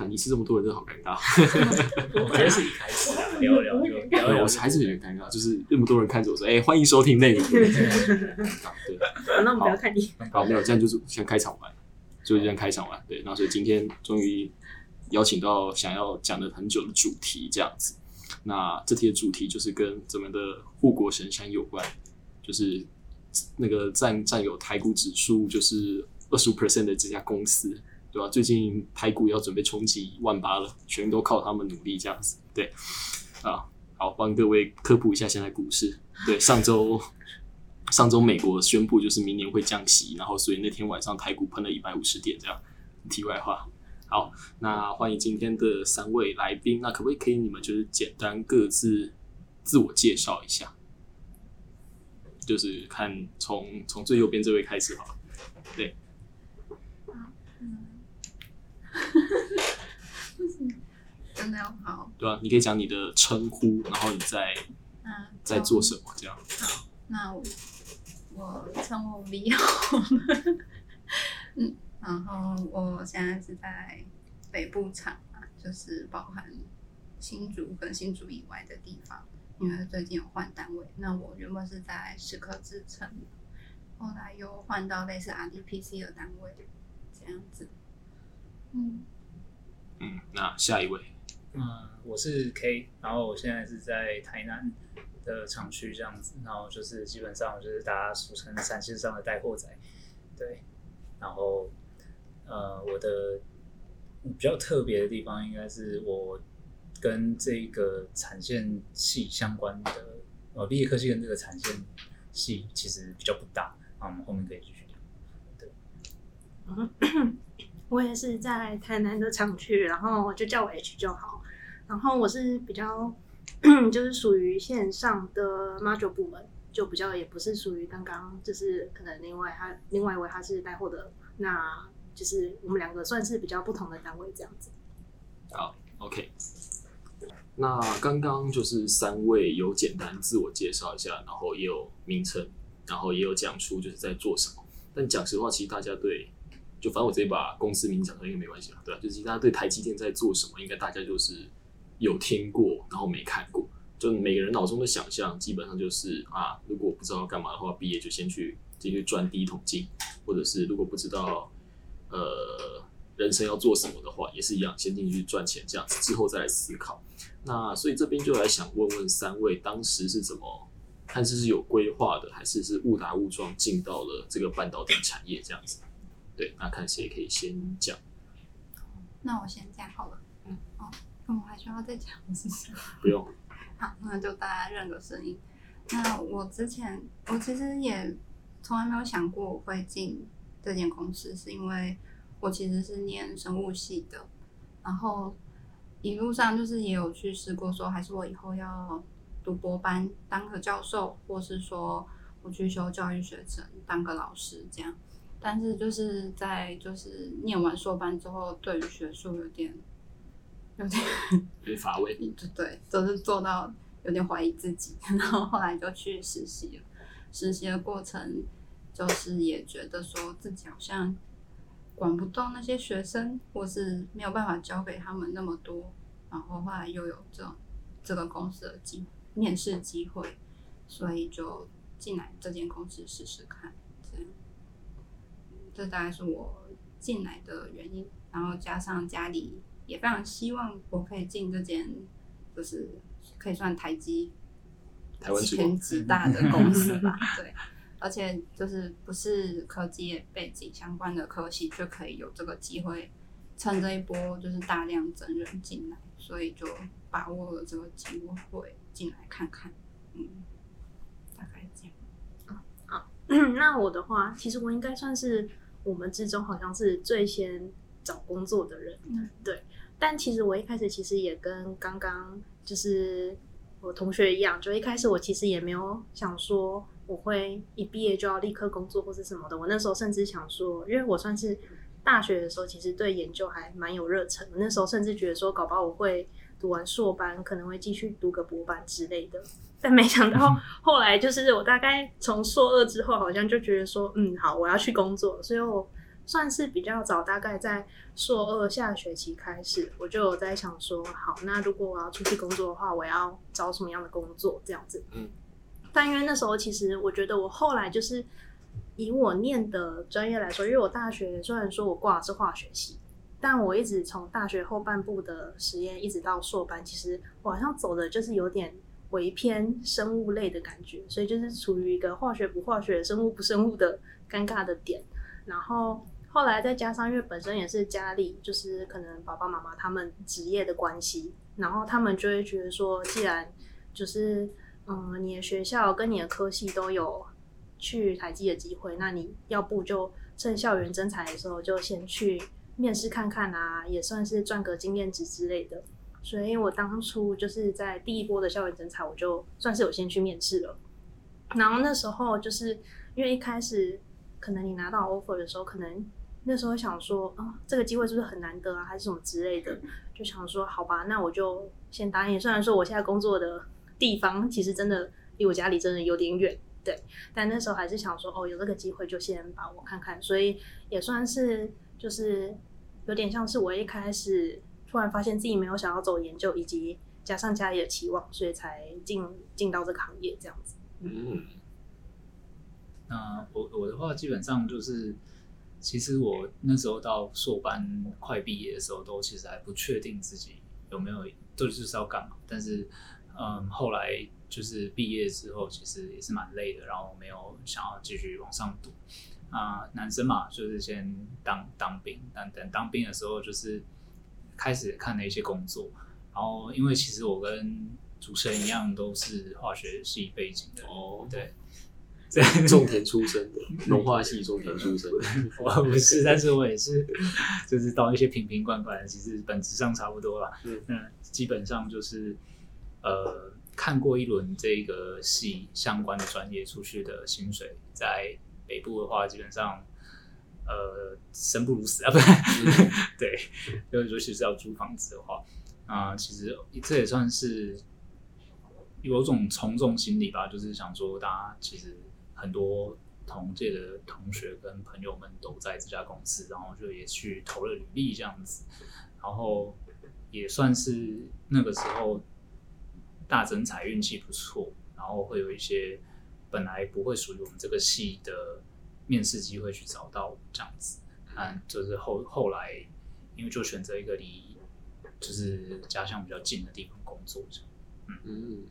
看你是这么多人，真的好尴尬。我觉得是一开始啊，聊聊就聊对，聊，我还是有点尴尬，就是那么多人看着我说：“哎、欢迎收听内容。”对，那我们不要看你。好，没有，这样就是先开场完，就是这样开场完。对，那所以今天终于邀请到想要讲的很久的主题，这样子。那这题的主题就是跟咱们的护国神山有关，就是那个占占有台股指数就是二十五 percent 的这家公司，对吧？最近台股要准备冲击一万八了，全都靠他们努力这样子。对，啊，好，帮各位科普一下现在股市。对，上周上周美国宣布就是明年会降息，然后所以那天晚上台股喷了一百五十点，这样。题外话，好，那欢迎今天的三位来宾，那可不可以可以你们就是简单各自自我介绍一下？就是看从从最右边这位开始好了。对，真的要好，对啊、你可以讲你的称呼，然后你在嗯在做什么这样。好那我我称呼 V 好了，嗯，然后我现在是在北部厂啊，就是包含新竹跟新竹以外的地方，因为最近有换单位。那我原本是在石刻制成，后来又换到类似 RDPC 的单位，这样子。嗯，嗯，那下一位，嗯，我是 K，然后我现在是在台南的厂区这样子，然后就是基本上就是大家俗称产线上的带货仔，对，然后呃，我的比较特别的地方应该是我跟这个产线系相关的，呃，毕业科技跟这个产线系其实比较不大，那我们后面可以继续聊。我也是在台南的厂区，然后就叫我 H 就好。然后我是比较 就是属于线上的 module 部门，就比较也不是属于刚刚就是可能另外他另外一位他是带货的，那就是我们两个算是比较不同的单位这样子。好，OK。那刚刚就是三位有简单自我介绍一下，然后也有名称，然后也有讲出就是在做什么。但讲实话，其实大家对，就反正我直接把公司名讲出来应该没关系吧，对吧、就是大家对台积电在做什么，应该大家就是有听过，然后没看过。就每个人脑中的想象，基本上就是啊，如果不知道干嘛的话，毕业就先去进去赚第一桶金，或者是如果不知道呃人生要做什么的话，也是一样，先进去赚钱这样子，之后再来思考。那所以这边就来想问问三位，当时是怎么，看是是有规划的，还是是误打误撞进到了这个半导体产业这样子？对，那看谁可以先讲。那我先讲好了。嗯，哦，那我还需要再讲是不是？不用，好，那就大家认个声音。那我之前我其实也从来没有想过我会进这间公司，是因为我其实是念生物系的，然后一路上就是也有去试过说，还是我以后要读博班当个教授，或是说我去修教育学程当个老师这样。但是就是在就是念完硕班之后，对于学术有点有点有点乏味。对 对，就是做到有点怀疑自己，然后后来就去实习了。实习的过程就是也觉得说自己好像管不动那些学生，或是没有办法教给他们那么多。然后后来又有这种这个公司的机面试机会，所以就进来这间公司试试看。这大概是我进来的原因。然后加上家里也非常希望我可以进这间，就是可以算台积台湾之光前几大的公司吧，对。而且就是不是科技背景相关的科系，就可以有这个机会，趁这一波就是大量真人进来，所以就把握了这个机会进来看看，嗯，大概这样。那我的话，其实我应该算是我们之中好像是最先找工作的人，嗯对。但其实我一开始其实也跟刚刚就是我同学一样，就一开始我其实也没有想说我会一毕业就要立刻工作或是什么的。我那时候甚至想说，因为我算是大学的时候，其实对研究还蛮有热忱的。那时候甚至觉得说，搞不好我会读完硕班，可能会继续读个博班之类的。但没想到后来就是我大概从硕二之后，好像就觉得说，嗯，好，我要去工作，所以我算是比较早，大概在硕二下学期开始，我就有在想说，好，那如果我要出去工作的话，我要找什么样的工作这样子。嗯。但因为那时候其实我觉得我后来就是以我念的专业来说，因为我大学虽然说我挂的是化学系，但我一直从大学后半部的实验一直到硕班，其实我好像走的就是有点微偏生物类的感觉，所以就是处于一个化学不化学、生物不生物的尴尬的点。然后后来再加上，因为本身也是家里就是可能爸爸妈妈他们职业的关系，然后他们就会觉得说，既然就是嗯，你的学校跟你的科系都有去台积的机会，那你要不就趁校园征才的时候就先去面试看看啊，也算是赚个经验值之类的。所以我当初就是在第一波的校园征才，我就算是有先去面试了。然后那时候就是因为一开始可能你拿到 offer 的时候，可能那时候想说啊，这个机会是不是很难得啊，还是什么之类的，就想说好吧，那我就先答应。虽然说我现在工作的地方其实真的离我家里真的有点远，对，但那时候还是想说哦，有这个机会就先把我看看，所以也算是就是有点像是我一开始突然发现自己没有想要走研究，以及加上家里的期望，所以才进进到这个行业这样子。嗯，那我我的话基本上就是，其实我那时候到硕班快毕业的时候，都其实还不确定自己有没有都就是要干嘛。但是，嗯，后来就是毕业之后，其实也是蛮累的，然后没有想要继续往上读。啊、男生嘛，就是先当当兵，但等当兵的时候，就是开始看了一些工作。然后，因为其实我跟主持人一样，都是化学系背景的，哦，对，种田出身的，农化系种田出身的，我不是，但是我也是，就是到一些瓶瓶罐罐，其实本质上差不多啦。嗯。那基本上就是呃，看过一轮这个系相关的专业出去的薪水，在北部的话，基本上呃生不如死啊，不是？对，尤尤其是要租房子的话，啊、其实这也算是有种从众心理吧，就是想说，大家其实很多同届的同学跟朋友们都在这家公司，然后就也去投了履历这样子，然后也算是那个时候大增财运气不错，然后会有一些本来不会属于我们这个系的面试机会去找到这样子，嗯，就是后后来因为就选择一个离就是家乡比较近的地方工作，这样。嗯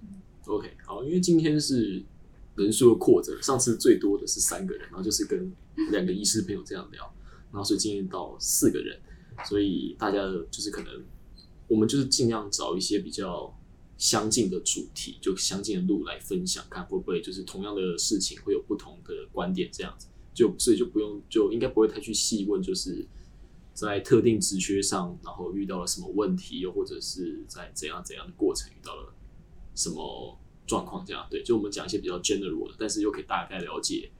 ，OK，好，因为今天是人数的扩展，上次最多的是三个人，然后就是跟两个医师朋友这样聊，然后所以今天到四个人，所以大家就是可能我们就是尽量找一些比较相近的主题，就相近的路来分享，看会不会就是同样的事情会有不同的观点这样子，就所以就不用就应该不会太去细问，就是。在特定职缺上，然后遇到了什么问题，又或者是在怎样怎样的过程遇到了什么状况，这样对，就我们讲一些比较 general 的，但是又可以大概了解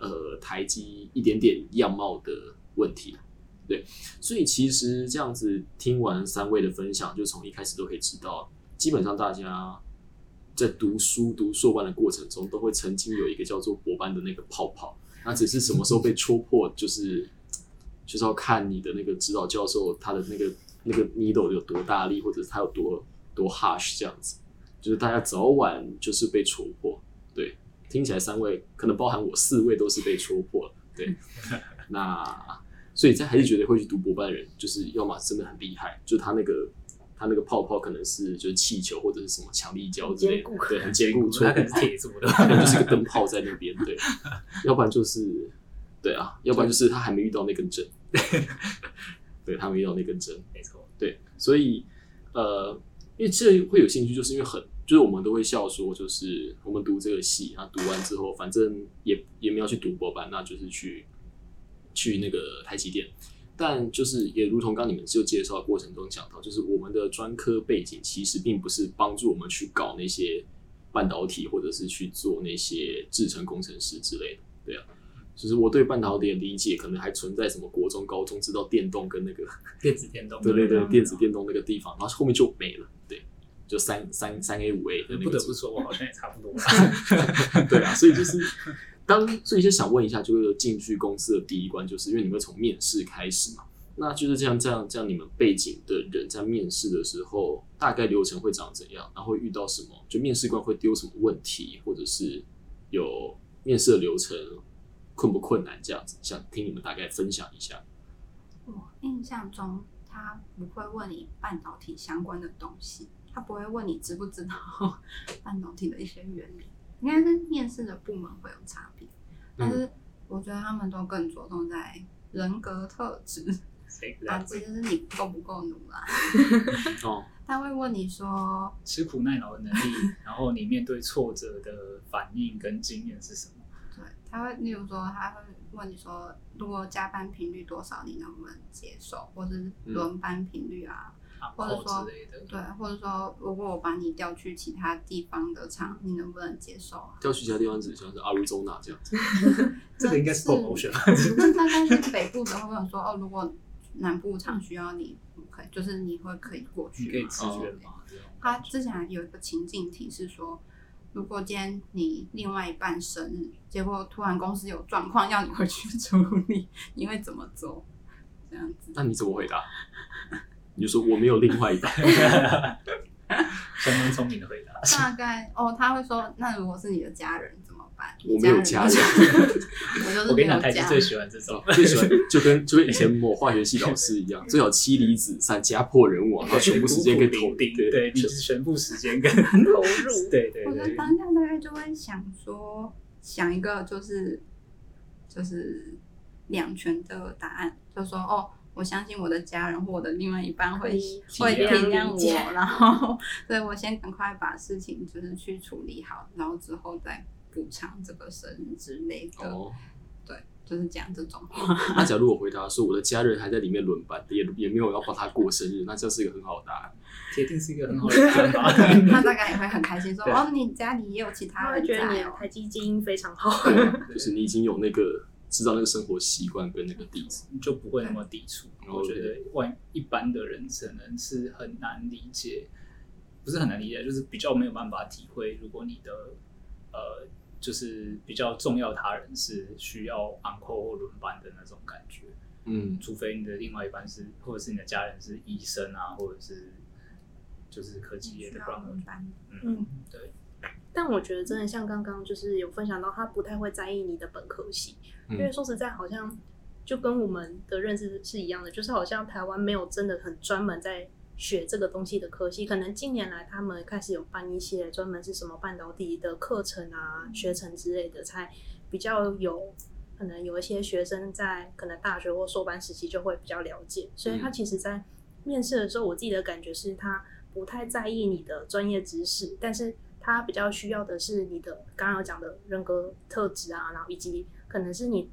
呃台积一点点样貌的问题，对，所以其实这样子听完三位的分享，就从一开始都可以知道，基本上大家在读书读硕班的过程中，都会曾经有一个叫做博班的那个泡泡，那只是什么时候被戳破，就是就是要看你的那个指导教授他的那个那个 needle 有多大力，或者是他有多多 harsh 这样子。就是大家早晚就是被戳破，对，听起来三位可能包含我四位都是被戳破了，对，那所以这还是觉得会去读博班的人，就是要么真的很厉害，就是他那个他那个泡泡可能是就是气球或者是什么强力胶之类的，对，很坚固，戳它可能是铁做的，可能就是一个灯泡在那边，对，要不然就是对啊，要不然就是他还没遇到那根针，对他没遇到那根针，没错，对，所以呃，因为这会有兴趣，就是因为很，就是我们都会笑说，就是我们读这个戏，那读完之后，反正也也没有去读博班，那就是去去那个台积电。但就是也如同刚你们就介绍的过程中讲到，就是我们的专科背景其实并不是帮助我们去搞那些半导体，或者是去做那些制程工程师之类的，对啊。就是我对半导体的理解，可能还存在什么国中、高中知道电动跟那个 电子电动，对对对，嗯电子电动那个地方，然后后面就没了，对，就三三三 A 五 A 的那个不得不说，我好像也差不多。对啊，所以就是当所以就想问一下，就是进去公司的第一关，就是因为你们从面试开始嘛，那就是这样这样这样，你们背景的人在面试的时候，大概流程会长怎样？然后会遇到什么？就面试官会丢什么问题，或者是有面试的流程困不困难这样子？想听你们大概分享一下。我印象中，他不会问你半导体相关的东西，他不会问你知不知道 半导体的一些原理。应该是面试的部门会有差别，但是我觉得他们都更着重在人格特质，啊，其实是你够不够努啦。哦，他会问你说吃苦耐劳的能力，然后你面对挫折的反应跟经验是什么？对，他会例如说，他会问你说，如果加班频率多少，你能不能接受，或者是轮班频率啊？或者说，对，或者说，如果我把你调去其他地方的厂，你能不能接受啊？调去其他地方指像是阿鲁州那这样子，这个应该是 promotion。那大概是北部的，会有说哦，如果南部厂需要你，可以，就是你会可以过去，可以支援吗？他之前有一个情境题是说，如果今天你另外一半生日，结果突然公司有状况要你回去处理，你会怎么做？这样子，那你怎么回答？你就说我没有另外一半，相当聪明的回答。大概哦，他会说，那如果是你的家人怎么办？我没有家人，我 我跟你讲，台积最喜欢这种，最喜欢就跟就跟以前某化学系老师一样，最好妻离子散，家破人亡，然后全部时间跟投顶，对，你是全部时间跟投入，对对对。我当下大概就会想说，想一个就是就是两全的答案，就说哦。我相信我的家人或我的另外一半会会体谅我，然后，所以我先赶快把事情就是去处理好，然后之后再补偿这个生日之类的。哦，对，就是讲这种话。那假如我回答说我的家人还在里面轮班，也也没有要帮他过生日，那这是一个很好的答案。铁定是一个很好的答 案。他大概也会很开心说：“哦，你家里也有其他人在哦。”台积基因非常好，就是你已经有那个。知道那个生活习惯跟那个底子，就不会那么抵触。我觉得外一般的人可能是很难理解，不是很难理解，就是比较没有办法体会。如果你的呃，就是比较重要他人是需要 uncle 或轮班的那种感觉，嗯，除非你的另外一半是，或者是你的家人是医生啊，或者是就是科技业的轮班，嗯，对。但我觉得真的像刚刚就是有分享到，他不太会在意你的本科系，因为说实在，好像就跟我们的认知是一样的，就是好像台湾没有真的很专门在学这个东西的科系。可能近年来他们开始有办一些专门是什么半导体的课程啊、学程之类的，才比较有可能有一些学生在可能大学或硕班时期就会比较了解。所以他其实，在面试的时候，我自己的感觉是他不太在意你的专业知识，但是。他比较需要的是你的刚刚讲的人格特质啊，然后以及可能是你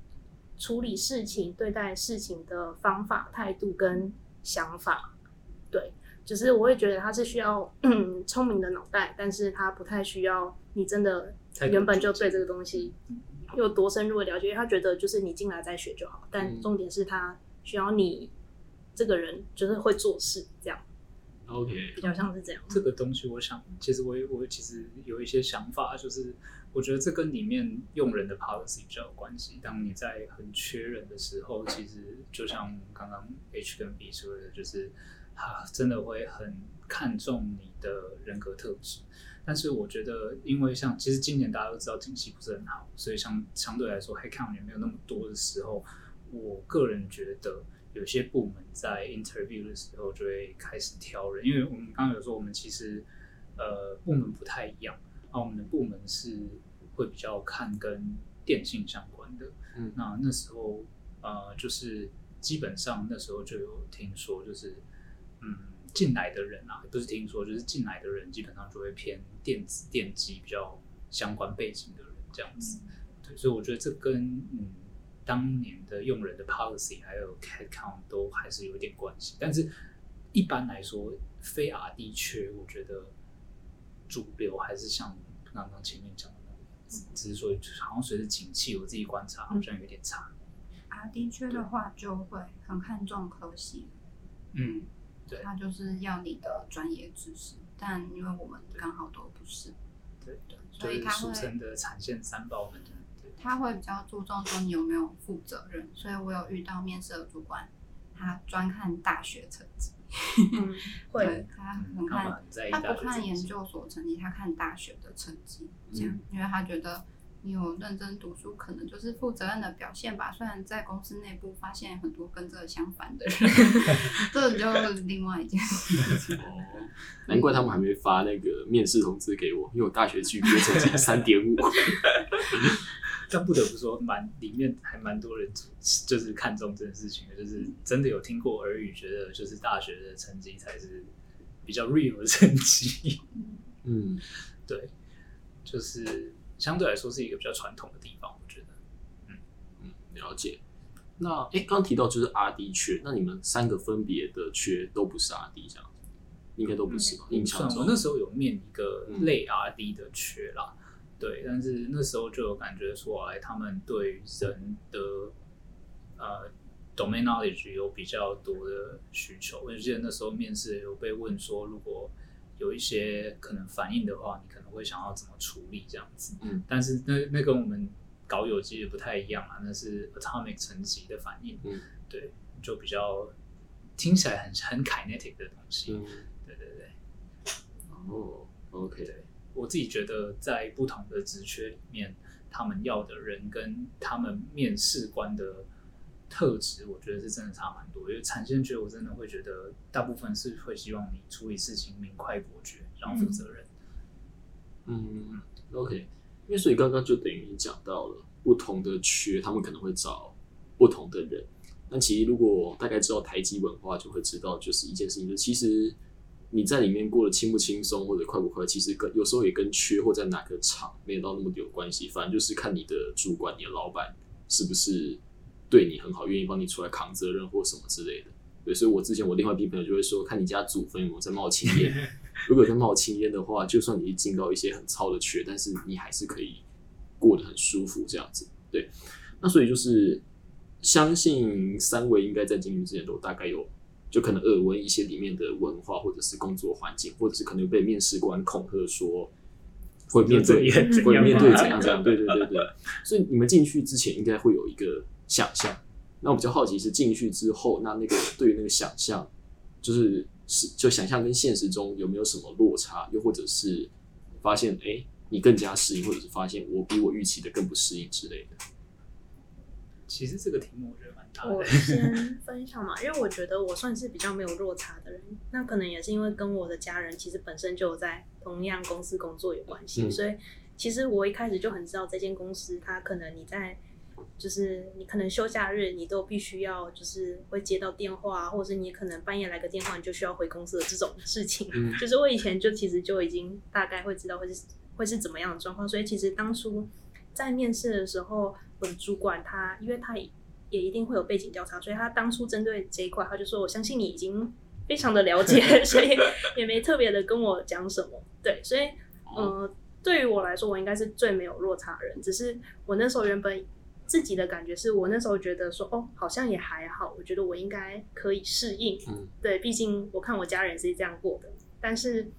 处理事情、对待事情的方法、态度跟想法。对，就是我会觉得他是需要 聪明的脑袋，但是他不太需要你真的原本就对这个东西有多深入的了解。他觉得就是你进来再学就好，但重点是他需要你这个人就是会做事这样。OK，比较像是这样。这个东西，我想，其实我我其实有一些想法，就是我觉得这跟里面用人的 policy 比较有关系。当你在很缺人的时候，其实就像刚刚 H 跟 B 说的，就是他真的会很看重你的人格特质。但是我觉得，因为像其实今年大家都知道景气不是很好，所以相相对来说，Head Count 也没有那么多的时候，我个人觉得。有些部门在 interview 的时候就会开始挑人，因为我们刚刚有说，我们其实呃部门不太一样，啊，我们的部门是会比较看跟电信相关的，嗯，那那时候呃就是基本上那时候就有听说，就是嗯进来的人啊，不是听说，就是进来的人基本上就会偏电子电机比较相关背景的人这样子，对，所以我觉得这跟嗯。当年的用人的 policy 还有 head count 都还是有点关系，但是一般来说，非 R D 缺，我觉得主流还是像刚刚前面讲的那样子，只是说好像随着景气，我自己观察好像有点差。啊，的确的话，就会很看重科系，嗯，对，他就是要你的专业知识，但因为我们刚好都不是，对对，所以他俗称的产线三宝们。他会比较注重说你有没有负责任，所以我有遇到面试的主管，他专看大学成绩，嗯，会，他很看他不看研。究所成绩，他看大学的成绩，这样，因为他觉得你有认真读书，可能就是负责任的表现吧。虽然在公司内部发现很多跟这个相反的人，这就另外一件事情。哦，难怪他们还没发那个面试通知给我，因为我大学 GPA 成绩三点五。但不得不说，蛮里面还蛮多人就是看重这件事情的，就是真的有听过耳语，觉得就是大学的成绩才是比较 real 的成绩。嗯，对，就是相对来说是一个比较传统的地方，我觉得。嗯嗯，了解。那哎，刚刚提到就是 R D 缺，那你们三个分别的缺都不是 R D 这样子，应该都不是吧？印象中我那时候有面一个嗯类 RD 的缺啦，对，但是那时候就有感觉出来，他们对人的呃 domain knowledge 有比较多的需求。我记得那时候面试有被问说，如果有一些可能反应的话，你可能会想要怎么处理这样子。嗯，但是那那跟我们搞有机的不太一样啊，那是 atomic 层级的反应，嗯，对，就比较听起来很很 kinetic 的东西。嗯，对对对。哦，OK，对我自己觉得，在不同的职缺里面，他们要的人跟他们面试官的特质，我觉得是真的差蛮多。因为产线缺，我真的会觉得大部分是会希望你处理事情明快果决，然后负责任。嗯，OK，因为所以刚刚就等于你讲到了不同的缺，他们可能会找不同的人。但其实如果大概知道台积文化，就会知道就是一件事情，就是其实你在里面过得轻不轻松或者快不快，其实跟有时候也跟缺或在哪个厂没有到那么有关系。反正就是看你的主管、你的老板是不是对你很好，愿意帮你出来扛责任或什么之类的。对，所以我之前我另外一批朋友就会说，看你家祖坟有没有在冒青烟。如果在冒青烟的话，就算你进到一些很糙的缺，但是你还是可以过得很舒服这样子。对，那所以就是相信三位应该在进去之前都大概有就可能耳闻一些里面的文化，或者是工作环境，或者是可能被面试官恐吓说会面对会面对怎样怎样，对对对对。所以你们进去之前应该会有一个想象。那我比较好奇是进去之后，那那个对于那个想象，就是是就想象跟现实中有没有什么落差，又或者是发现哎、诶你更加适应，或者是发现我比我预期的更不适应之类的。其实这个题目我觉得蛮大我。先分享嘛，因为我觉得我算是比较没有落差的人，那可能也是因为跟我的家人其实本身就有在同样公司工作有关系，嗯所以其实我一开始就很知道这间公司，它可能你在就是你可能休假日你都必须要就是会接到电话，或者是你可能半夜来个电话，你就需要回公司的这种事情，嗯就是我以前就其实就已经大概会知道会是会是怎么样的状况，所以其实当初在面试的时候，我的主管他因为他也也一定会有背景调查，所以他当初针对这一块，他就说我相信你已经非常的了解，所以也没特别的跟我讲什么。对，所以呃，对于我来说，我应该是最没有落差的人，只是我那时候原本。自己的感觉是我那时候觉得说，哦，好像也还好，我觉得我应该可以适应，嗯对，毕竟我看我家人是这样过的。但是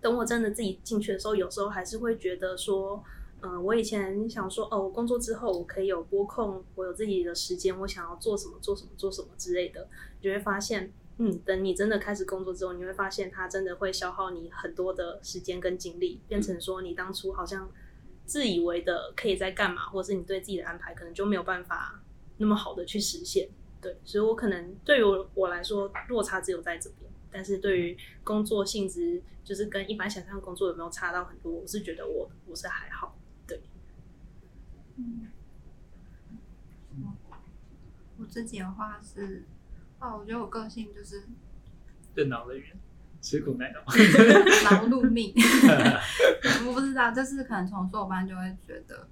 等我真的自己进去的时候，有时候还是会觉得说，嗯、我以前想说，哦，我工作之后我可以有拨空，我有自己的时间，我想要做什么做什么做什么之类的，你就会发现，嗯，等你真的开始工作之后，你会发现它真的会消耗你很多的时间跟精力，变成说你当初好像自以为的可以在干嘛，或者是你对自己的安排可能就没有办法那么好的去实现。对，所以我可能对于我我来说，落差只有在这边。但是对于工作性质，就是跟一般想象工作有没有差到很多，我是觉得我我是还好。我自己的话是，哦，我觉得我个性就是任劳任怨，吃苦耐劳。劳碌命。我不知道，就是可能从硕班就会觉得，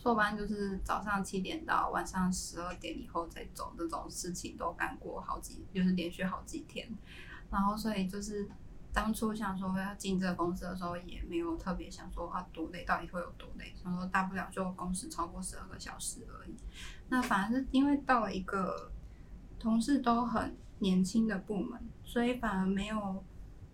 硕班就是早上七点到晚上十二点以后再走这种事情都干过好几，就是连续好几天。然后所以就是当初想说要进这个公司的时候，也没有特别想说啊多累，到底会有多累？想说大不了就工时超过十二个小时而已。那反而是因为到了一个同事都很年轻的部门，所以反而没有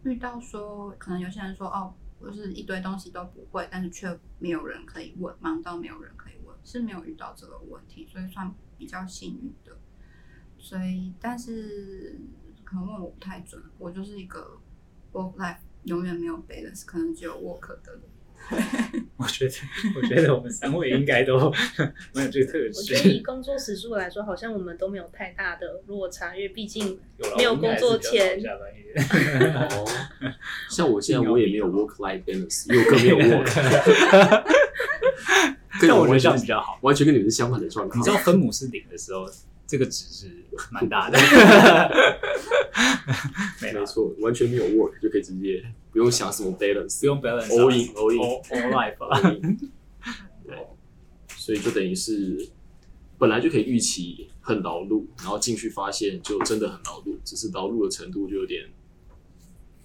遇到说，可能有些人说哦，我是一堆东西都不会，但是却没有人可以问，忙到没有人可以问。是没有遇到这个问题，所以算比较幸运的。所以，但是可能问我不太准，我就是一个 work life 永远没有 balance，可能只有 work 的。我觉得，我觉得我们三位应该都 没有这个特质我觉得以。工作时数来说，好像我们都没有太大的落差，因为毕竟没有工作前像我现在我也没有 work life balance，因为我更没有 work，跟但我觉得这样比较好。完全跟你们是相反的状况。你知道分母是零的时候，这个值是蛮大的。没错，完全没有 work 就可以直接不用想什么 balance，不用 balance 啊 all in all in all all life 啊。对，所以就等于是本来就可以预期很劳碌，然后进去发现就真的很劳碌，只是劳碌的程度就有点。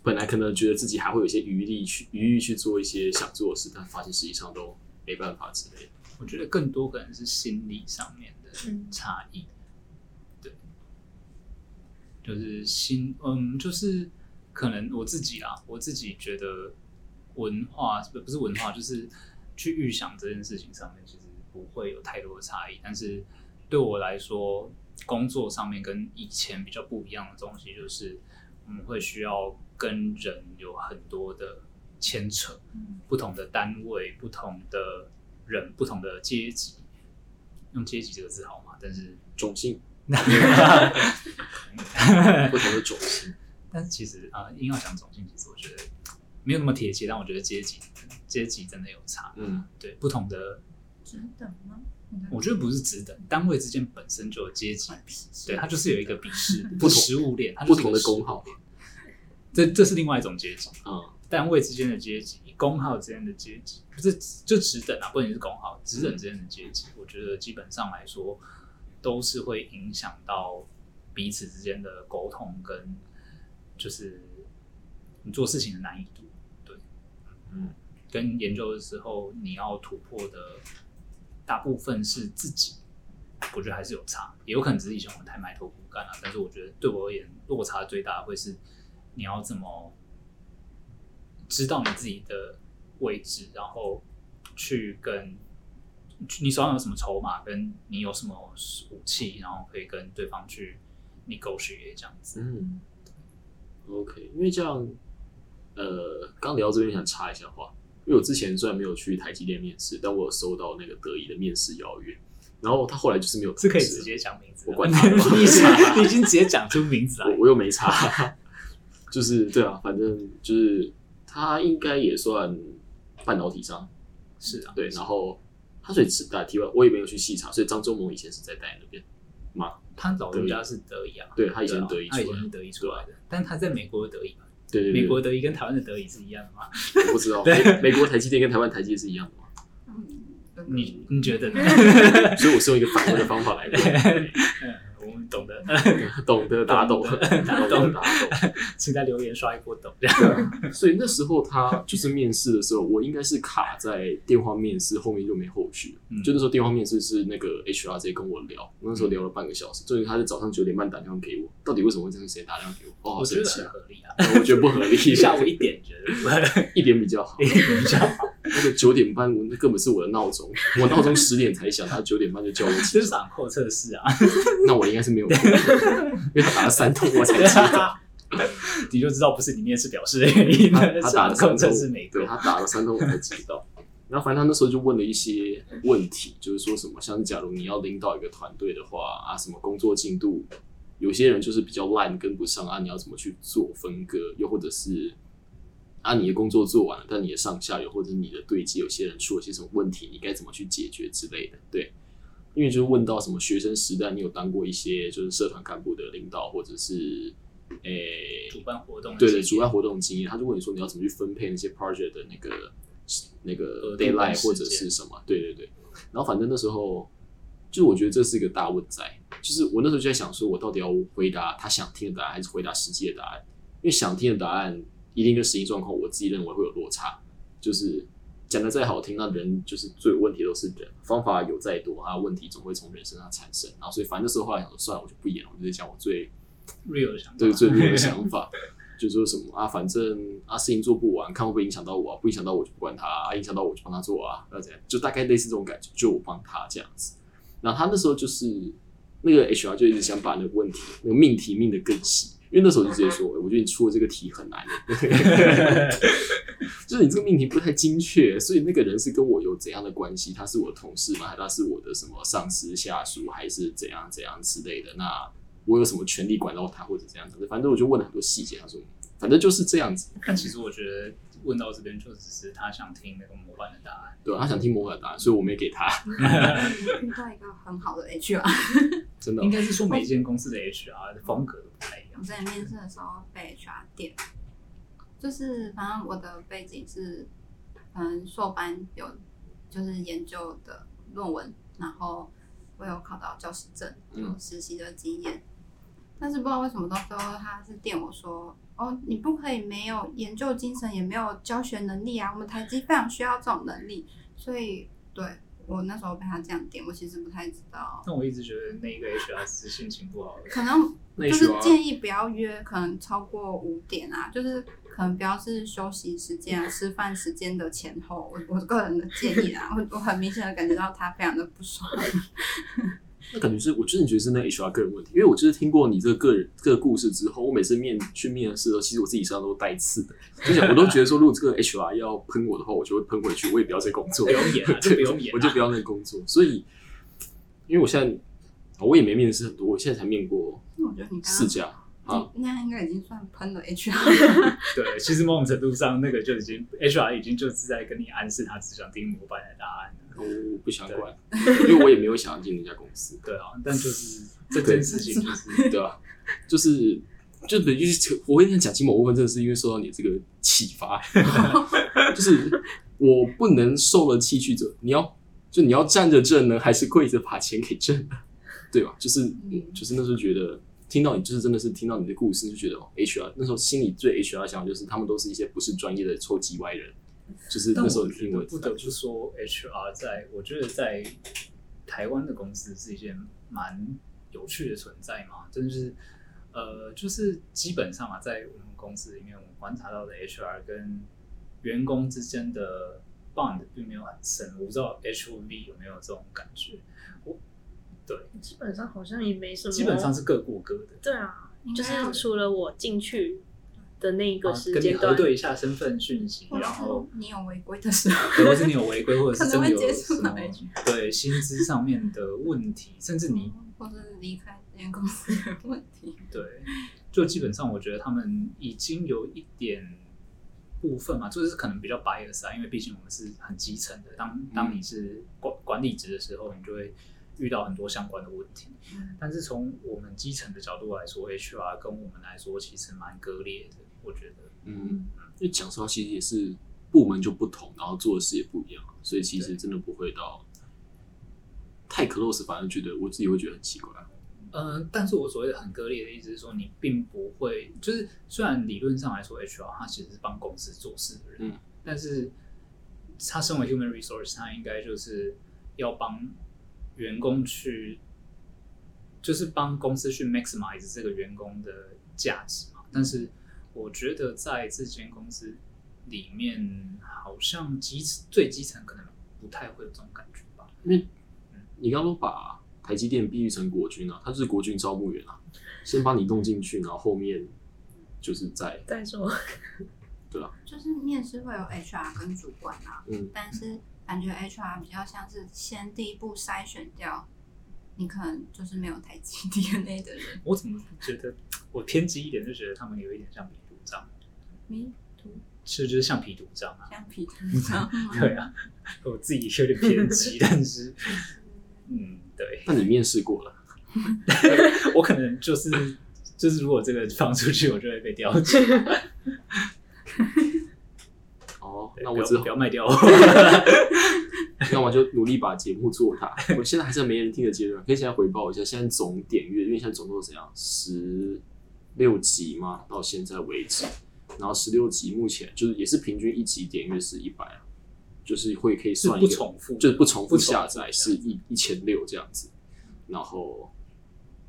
本来可能觉得自己还会有一些余力去余裕去做一些想做的事，但发现实际上都没办法之类的。我觉得更多可能是心理上面的嗯差异。对，就是新，嗯，就是可能我自己啦，我自己觉得文化不不是文化，就是去预想这件事情上面，其实不会有太多的差异。但是对我来说，工作上面跟以前比较不一样的东西，就是我们会需要跟人有很多的牵扯，不同的单位、不同的人、不同的阶级。用阶级这个字好吗？但是种姓 不同的种姓，但是其实啊、呃硬要讲种姓，其实我觉得没有那么贴切。但我觉得阶级阶级真的有差，嗯，对不同的，值等吗？我觉得不是职等，单位之间本身就有阶级，对，它就是有一个鄙视，不同食物链，它不同的工号，这这是另外一种阶级，嗯，单位之间的阶级，工号之间的阶级，不是就职等啊，不仅是工号，职等之间的阶级，我觉得基本上来说都是会影响到彼此之间的沟通跟就是你做事情的难易度，对，嗯，跟研究的时候你要突破的大部分是自己。我觉得还是有差，也有可能只是以前我们太埋头苦干了。但是我觉得对我而言，落差最大的会是你要怎么知道你自己的位置，然后去跟你手上有什么筹码，跟你有什么武器，然后可以跟对方去 negotiate 这样子。嗯，OK，因为这样，呃，刚聊到这边想插一下话，因为我之前虽然没有去台积电面试，但我有收到那个德仪的面试邀约，然后他后来就是没有是可以直接讲名字，我管他的你已经你已经直接讲出名字来。我。我又没查，就是对啊，反正就是他应该也算半导体商，是啊，对，然后他所以只打题外，我也没有去细查，所以张忠谋以前是在戴那边嘛，他老人家是德仪啊，对他以前德仪出来他以前是德仪出来的，但他在美国的德仪嘛，对对对，美国德仪跟台湾的德仪是一样的吗？我不知道，美美国台积电跟台湾台积电是一样的吗？嗯，你你觉得呢？所以我是用一个反问的方法来问，嗯，懂得，懂得打懂，懂懂打懂。请在留言刷一波懂。这样所以那时候他就是面试的时候，我应该是卡在电话面试后面就没后续。嗯就那时候电话面试是那个 HR 直接跟我聊，我那时候聊了半个小时，终于他在早上九点半打电话给我，到底为什么会这个时间打电话给我？哦，好我觉得合理啊。我觉得不合理，下午一点觉得一点比较好。一点比较好，那个九点半，我那根本是我的闹钟，我闹钟十点才响，他九点半就叫我起这是床，场后测试啊。那我应该是没有过，因为他打了三通我才知道。你就知道不是你面试表示的原因他，他打了三通是没过对。他打了三通我才知道。然后反正他那时候就问了一些问题，就是说什么，像是假如你要领导一个团队的话啊，什么工作进度，有些人就是比较烂，跟不上啊，你要怎么去做分割？又或者是啊，你的工作做完了，但你的上下游或者是你的对接，有些人出了些什么问题，你该怎么去解决之类的？对，因为就是问到什么学生时代，你有当过一些就是社团干部的领导，或者是诶、主办活动对对，主办活动经验，他就问你说你要怎么去分配那些 project 的那个那个 deadline 时或者是什么？对对对。然后反正那时候，就是我觉得这是一个大问在，就是我那时候就在想说，我到底要回答他想听的答案，还是回答实际的答案？因为想听的答案一定跟实际状况，我自己认为会有落差。就是讲的再好听，那人就是最有问题都是人，方法有再多，啊，问题总会从人身上产生。然后所以反正那时候后来想说，算了，我就不演了，我就讲我最 real 的想法。对最 real 的想法。就说什么啊，反正啊事情做不完，看会不会影响到我啊，不影响到我就不管他啊，影响到我就帮他做啊，要怎样，就大概类似这种感觉，就我帮他这样子。然后他那时候就是那个 HR 就一直想把那个问题那个命题命的更细，因为那时候就直接说，我觉得你出的这个题很难，就是你这个命题不太精确，所以那个人是跟我有怎样的关系？他是我的同事吗？他是我的什么上司下属，还是怎样怎样之类的？那我有什么权利管到他或者怎样？反正我就问了很多细节，他说反正就是这样子。但其实我觉得问到这边就只是他想听那个模板的答案。对、啊，他想听模板的答案，所以我没给他，遇到一个很好的 HR。真的。应该是说每一间公司的 HR 的风格都不太一样。我。在面试的时候被 HR 点，就是反正我的背景是，嗯硕班有就是研究的论文，然后我有考到教师证，有嗯实习的经验，但是不知道为什么到最后他是电我说，哦，你不可以没有研究精神，也没有教学能力啊，我们台积非常需要这种能力，所以对我那时候被他这样点，我其实不太知道。但我一直觉得那个 HR 是心情不好。可能就是建议不要约，可能超过五点啊，就是可能不要是休息时间啊、吃饭时间的前后。我我个人的建议啊，我我很明显的感觉到他非常的不爽。那感觉是我真的觉得是那 HR 个人问题，因为我就是听过你这个个人这个故事之后，我每次面去面试的时候，其实我自己身上都带刺的，就想我都觉得说，如果这个 HR 要喷我的话，我就会喷回去，我也不要再工作，不用演了，就不用演、啊，我就不要那个工作。所以，因为我现在我也没面试很多，我现在才面过那我觉得你刚刚四家啊，那应该已经算喷了 HR。对，其实某种程度上，那个就已经 HR 已经就是在跟你暗示他只想听模板的答案了。我不想管，因为我也没有想要进那家公司，对啊，但就是这件事情就是对啊、就是就等于是我会跟你讲起某部分，真的是因为受到你这个启发，就是我不能受了气去走，你要就你要站着挣呢，还是跪着把钱给挣了，对吧？就是就是那时候觉得听到你，就是真的是听到你的故事，就觉得哦，HR 那时候心里最 HR 想法就是他们都是一些不是专业的臭鸡歪人，就是但那时候我觉得不得不说，HR 在我觉得在台湾的公司是一件蛮有趣的存在嘛，真的是呃，就是基本上啊，在我们公司里面，我们观察到的 HR 跟员工之间的 bond 并没有很深，我不知道 HV 有没有这种感觉。我对，基本上好像也没什么，基本上是各过各的。对啊，就是除了我进去的那一个啊跟你时间段，核对一下身份讯息，然后你有违规的时候，对或是你有违规，或者是真的有可能会接触到什么对薪资上面的问题，甚至你或者是离开这间公司的问题。对，就基本上我觉得他们已经有一点部分嘛，就是可能比较 bias 啊，因为毕竟我们是很基层的，当当你是管管理职的时候，你就会遇到很多相关的问题。嗯但是从我们基层的角度来说，HR 跟我们来说其实蛮割裂的，我觉得。嗯，因为讲实话，其实也是部门就不同，然后做的事也不一样，所以其实真的不会到太 close，反而觉得我自己会觉得很奇怪。嗯，但是我所谓的很割裂的意思是说，你并不会，就是虽然理论上来说，HR 他其实是帮公司做事的人，嗯但是他身为 human resource，他应该就是要帮员工去，就是帮公司去 maximize 这个员工的价值嘛。但是我觉得在这间公司里面，好像基最基层可能不太会有这种感觉吧。因为你刚刚都把台积电比喻成国军啊，他就是国军招募员啊，先把你弄进去，然后后面就是在再说，对啊就是面试会有 HR 跟主管啊，嗯但是感觉 HR 比较像是先第一步筛选掉你可能就是没有台积 DNA 的人。我怎么觉得我偏激一点，就觉得他们有一点像皮图章，迷途其实就是橡皮图章啊。橡皮图章 吗对啊，我自己有点偏激，但是，嗯，对，那你面试过了，我可能就是就是，如果这个放出去，我就会被调职。那我只好不要卖掉。那我就努力把节目做大。我现在还在没人听的阶段，可以现在回报一下，现在总点阅，因为现在总共怎样十六集嘛，到现在为止，然后十六集目前就是也是平均一集点阅是一百啊，就是会可以算一个重复，就是不重复不重复下载是一一千六这样子，然后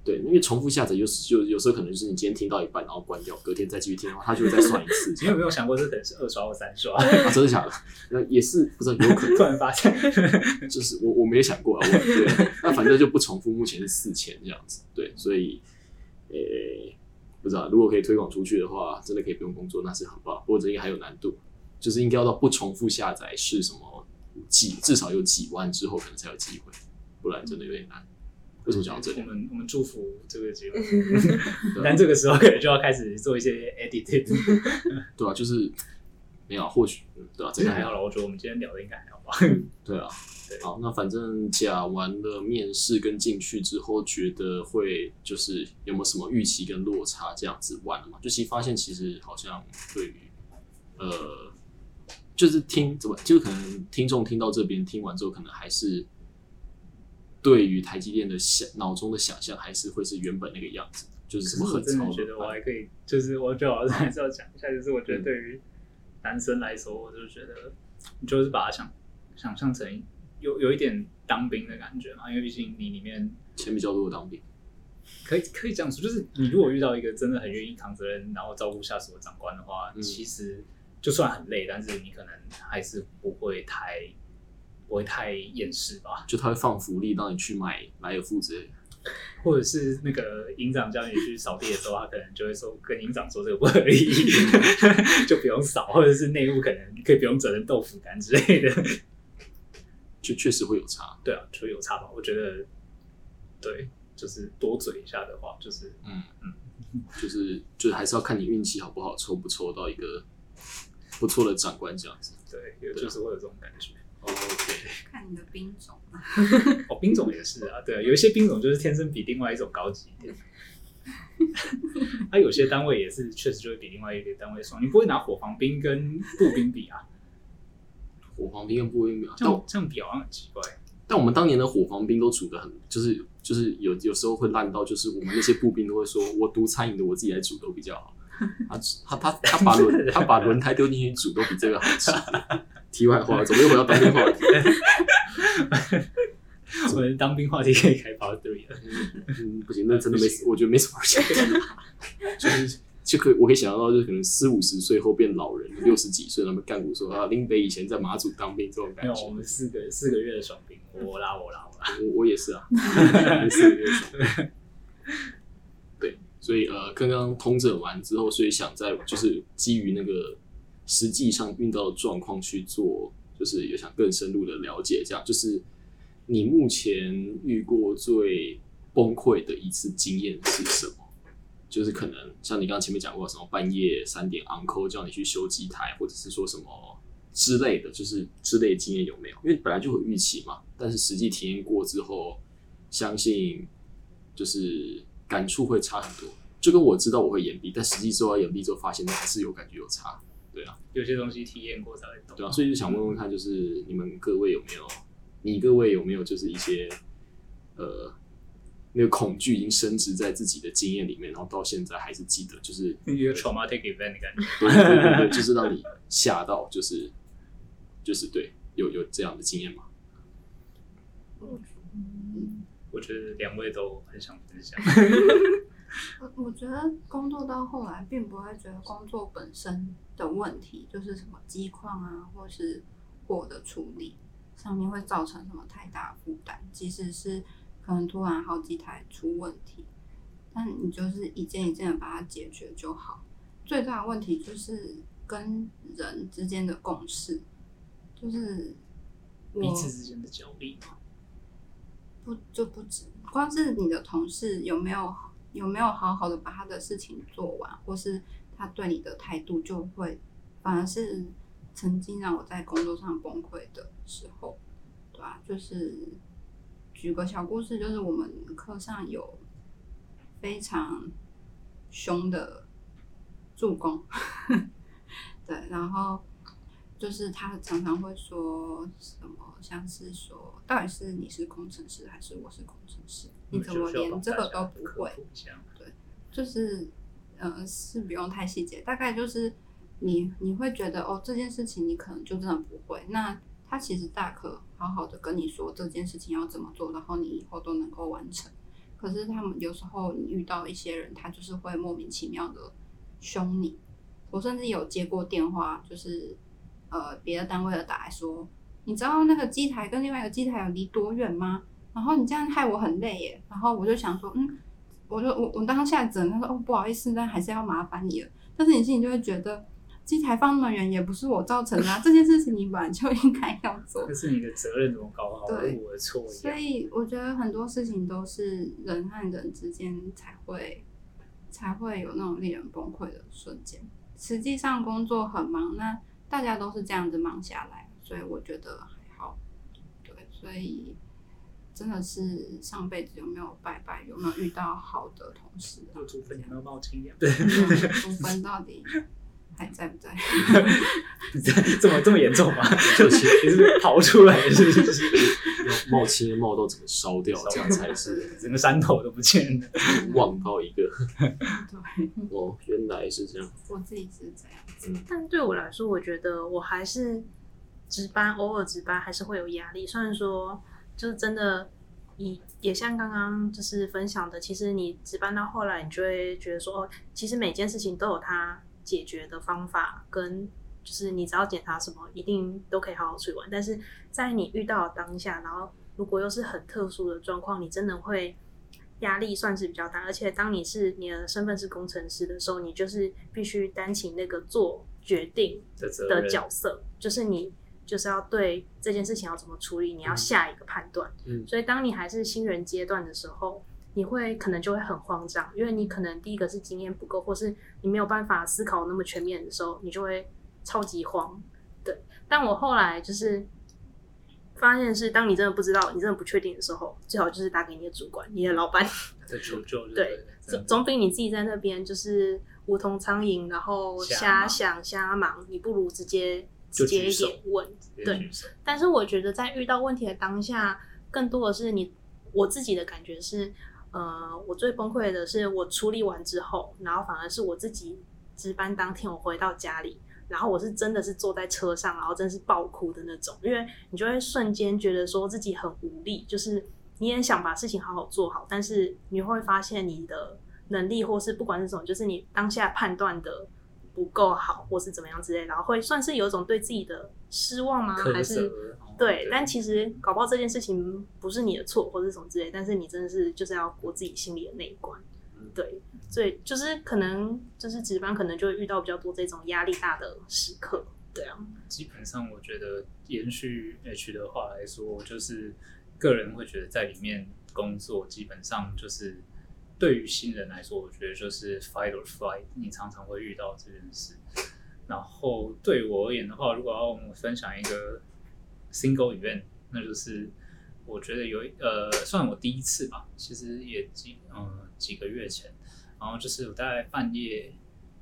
对，因为重复下载有时就有时候可能就是你今天听到一半，然后关掉，隔天再继续听的话，它就会再算一次。你有没有想过这可能是二刷或三刷？啊，真的假的？那也是不知道有可能？突然发现，就是我我没有想过啊，我对，那反正就不重复，目前是四千这样子，对，所以，诶、不知道如果可以推广出去的话，真的可以不用工作，那是很棒。不过这应该还有难度，就是应该要到不重复下载是什么几至少有几万之后，可能才有机会，不然真的有点难。为什么讲到这里我？们我们祝福这个节目，但啊这个时候可能就要开始做一些 edit。对啊，就是没有啊，或许嗯对啊，这个还好。了，我觉得我们今天聊的应该还好吧。对啊对，好，那反正讲完了面试跟进去之后，觉得会就是有没有什么预期跟落差这样子玩了嘛？就其实发现其实好像对于呃，就是听怎么，就可能听众听到这边听完之后，可能还是对于台积电的想脑中的想象还是会是原本那个样子，就是什么很超真的觉得我还可以，就是我觉得我还是要讲一下，就是我觉得对于男生来说，我就觉得你就是把它想想象成有有一点当兵的感觉嘛，因为毕竟你里面钱比较多的当兵，可以可以这样说，就是你如果遇到一个真的很愿意扛责任，然后照顾下属的长官的话，嗯。其实就算很累，但是你可能还是不会太不会太厌世吧，就他会放福利让你去买莱尔富之类的。或者是那个营长叫你去扫地的时候，他可能就会说跟营长说这个不合理，就不用扫，或者是内务可能可以不用责任豆腐干之类的。就确实会有差，对啊，就有差吧？我觉得，对，就是多嘴一下的话，就是嗯嗯，就是就是还是要看你运气好不好，抽不抽到一个不错的长官这样子。对，有就是会有这种感觉。OK，看你的兵种啊，哦，兵种也是啊，对啊，有一些兵种就是天生比另外一种高级一点。他、有些单位也是确实就会比另外一个单位爽，你不会拿火防兵跟步兵比啊，火防兵跟步兵比，这但样这样比好像很奇怪。但我们当年的火防兵都煮的很，就是就是有有时候会烂到，就是我们那些步兵都会说，我读餐饮的我自己来煮都比较好。他他他他把轮他把轮胎丢进去煮都比这个好吃。题外话，怎么又回到当兵话题？我们当兵话题可以开 part three 了。嗯，不行，那真的没，我觉得没什么钱。就是就可以，我可以想象到，就是可能四五十岁后变老人，六十几岁他们干部说啊，林北以前在马祖当兵这种没有，感觉。我们四个四个月的爽兵，我啦我啦我啦。我我也是啊，四个月爽对，所以呃，刚刚通诊完之后，所以想在就是基于那个实际上遇到的状况去做，就是也想更深入的了解，这样就是你目前遇过最崩溃的一次经验是什么？就是可能像你刚刚前面讲过，什么半夜三点 uncle 叫你去修机台，或者是说什么之类的，就是之类经验有没有？因为本来就有预期嘛，但是实际体验过之后，相信就是感触会差很多。就跟我知道我会延毕，但实际做完延毕之后，发现还是有感觉有差，对啊，有些东西体验过才会懂。对啊，所以就想问问看，就是你们各位有没有，你各位有没有就是一些呃那个恐惧已经升值在自己的经验里面，然后到现在还是记得，就是一个 traumatic event 的感觉。对对对对，就是让你吓到，就是就是对，有有这样的经验吗？我觉得两位都很想分享。我我觉得工作到后来，并不会觉得工作本身的问题，就是什么机况啊，或是货的处理上面会造成什么太大负担。即使是可能突然好几台出问题，但你就是一件一件的把它解决就好。最大的问题就是跟人之间的共识，就是彼此之间的角力嘛。不就不止，光是你的同事有没有有没有好好的把他的事情做完，或是他对你的态度，就会反而是曾经让我在工作上崩溃的时候，对吧、就是举个小故事，就是我们课上有非常凶的助攻，对，然后就是他常常会说什么，像是说，到底是你是工程师还是我是工程师？你怎么连这个都不会？对就是，呃，是不用太细节，大概就是你你会觉得哦，这件事情你可能就真的不会，那他其实大可好好的跟你说这件事情要怎么做，然后你以后都能够完成。可可是他们有时候你遇到一些人，他就是会莫名其妙的凶你。我甚至有接过电话，就是呃别的单位的打来说，你知道那个机台跟另外一个机台有离多远吗？然后你这样害我很累耶。然后我就想说，嗯，我就我我当下整，他说哦不好意思，但还是要麻烦你了。但是你心里就会觉得，机台放那么远也不是我造成的、啊，这件事情你本来就应该要做这。是你的责任怎么搞好，对是我的错一所。以我觉得很多事情都是人和人之间才会才会有那种令人崩溃的瞬间。实际上工作很忙，那大家都是这样子忙下来，所以我觉得还好。对，所以真的是上辈子有没有拜拜，有没有遇到好的同事啊？有猪粪有没有冒清凉？对，祖坟到底还在不在？这么这么严重吗？你是不是逃出来了？是不是？要 冒青冒都整个烧掉，这样才是整个山头都不见了。旺到一个对，哦，原来是这样。我自己是这样。但对我来说，我觉得我还是值班，偶尔值班还是会有压力。虽然说，就是真的，以也像刚刚就是分享的，其实你值班到后来，你就会觉得说，哦，其实每件事情都有它解决的方法，跟就是你只要检查什么，一定都可以好好处理完。但是在你遇到当下，然后如果又是很特殊的状况，你真的会。压力算是比较大，而且当你是你的身份是工程师的时候，你就是必须担起那个做决定的角色，就是你就是要对这件事情要怎么处理，你要下一个判断。嗯所以当你还是新人阶段的时候，你会可能就会很慌张，因为你可能第一个是经验不够，或是你没有办法思考那么全面的时候，你就会超级慌。对，但我后来就是发现是，当你真的不知道，你真的不确定的时候，最好就是打给你的主管、你的老板，在求救，对，总总比你自己在那边就是无头苍蝇，然后瞎想瞎忙，你不如直接就直接一点问。对对，但是我觉得在遇到问题的当下，更多的是你我自己的感觉是，呃，我最崩溃的是我处理完之后，然后反而是我自己值班当天我回到家里，然后我是真的是坐在车上，然后真是爆哭的那种，因为你就会瞬间觉得说自己很无力，就是你也想把事情好好做好，但是你会发现你的能力或是不管是什么，就是你当下判断的不够好，或是怎么样之类，然后会算是有一种对自己的失望吗？还是对，但其实搞不好这件事情不是你的错，或者什么之类，但是你真的是就是要过自己心里的那一关。对，所以就是可能就是值班，可能就会遇到比较多这种压力大的时刻。对啊，基本上我觉得延续 H 的话来说，就是个人会觉得在里面工作，基本上就是对于新人来说，我觉得就是 fight or flight，你常常会遇到这件事。然后对我而言的话，如果要我分享一个 single event，那就是我觉得有呃，算我第一次吧，其实也几嗯、几个月前，然后就是我大概半夜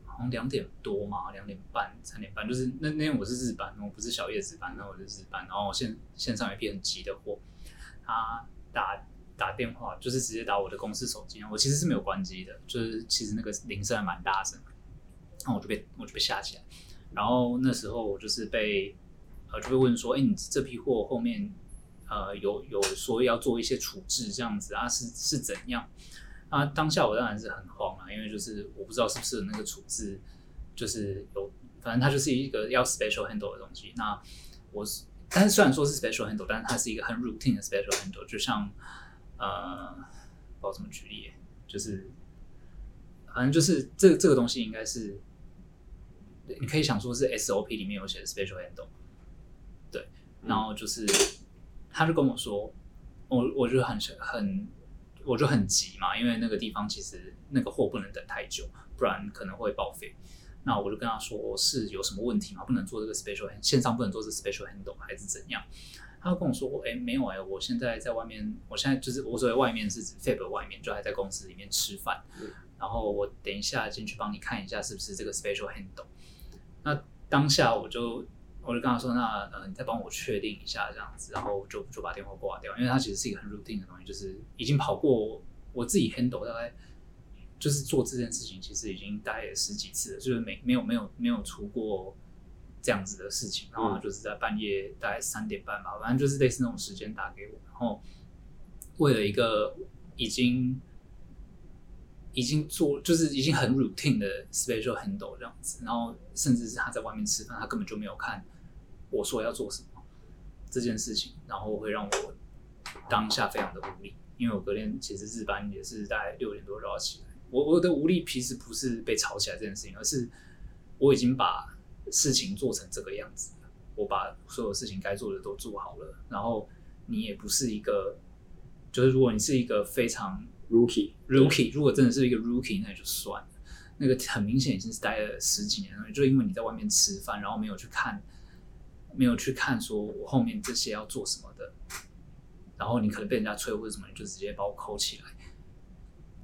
好像两点多嘛，两点半、三点半，就是那那天我是日班，我不是小夜值班，那我是日班，然后线线上有一批很急的货，他打打电话就是直接打我的公司手机，我其实是没有关机的，就是其实那个铃声还蛮大声，然后我就被我就被吓起来，然后那时候我就是被就会问说，哎、你这批货后面呃有有说要做一些处置这样子啊，是是怎样？啊，当下我当然是很慌啊，因为就是我不知道是不是那个处置就是有，反正它就是一个要 special handle 的东西。那我是，但是虽然说是 special handle，但是它是一个很 routine 的 special handle，就像呃，不知道怎么举例，就是反正就是这这个东西应该是，你可以想说是 SOP 里面有写的 special handle，然后就是他就跟我说，我我就很很。我就很急嘛，因为那个地方其实那个货不能等太久，不然可能会报废。那我就跟他说是有什么问题吗？不能做这个 special hand，线上不能做这 special handle 还是怎样？他就跟我说，哎、没有哎、我现在在外面，我现在就是我所谓外面是指 Fab 外面，就还在公司里面吃饭。然后我等一下进去帮你看一下是不是这个 special handle。那当下我就我就跟他说，那呃，你再帮我确定一下这样子，然后就就把电话挂掉，因为它其实是一个很 routine 的东西，就是已经跑过我自己 handle 大概就是做这件事情，其实已经大概有十几次了，就是没没有没有没有出过这样子的事情，然后他就是在半夜大概三点半吧，反正就是类似那种时间打给我，然后为了一个已经已经做就是已经很 routine 的 special handle 这样子，然后甚至是他在外面吃饭，他根本就没有看我说要做什么这件事情，然后会让我当下非常的无力，因为我隔天其实日班也是大概六点多就要起来，我我的无力其实不是被吵起来这件事情，而是我已经把事情做成这个样子了，我把所有事情该做的都做好了，然后你也不是一个，就是如果你是一个非常 rookie rookie，如果真的是一个 rookie，那就算了。那个很明显已经是待了十几年了，就因为你在外面吃饭，然后没有去看，没有去看说我后面这些要做什么的，然后你可能被人家催或者什么，你就直接把我扣起来，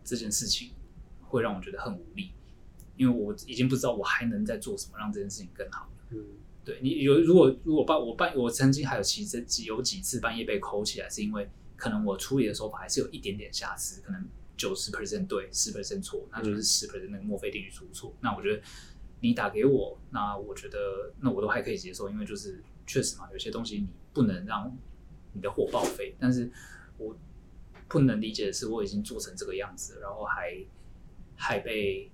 这件事情会让我觉得很无力，因为我已经不知道我还能再做什么让这件事情更好了。嗯，对你有如果如果半我半我曾经还有其实有几次半夜被扣起来，是因为可能我处理的手法还是有一点点瑕疵，可能九十 percent 对，十 percent 错，那就是十 percent 那个墨菲定律出错。那我觉得你打给我，那我觉得那我都还可以接受，因为就是确实嘛，有些东西你不能让你的货报废，但是我不能理解的是，我已经做成这个样子，然后还还被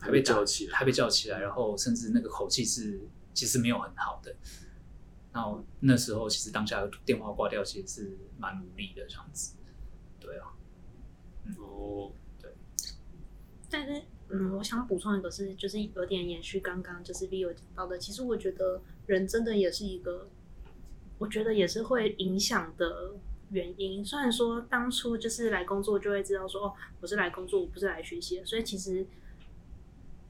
还被叫起来。还被叫起来，然后甚至那个口气是其实没有很好的。然后那时候其实当下电话挂掉，其实是蛮无力的这样子。对啊，哦，但是，嗯，我想补充一个是，就是有点延续刚刚就是 V 有讲到的，其实我觉得人真的也是一个，我觉得也是会影响的原因。虽然说当初就是来工作就会知道说，哦，我是来工作，我不是来学习的，所以其实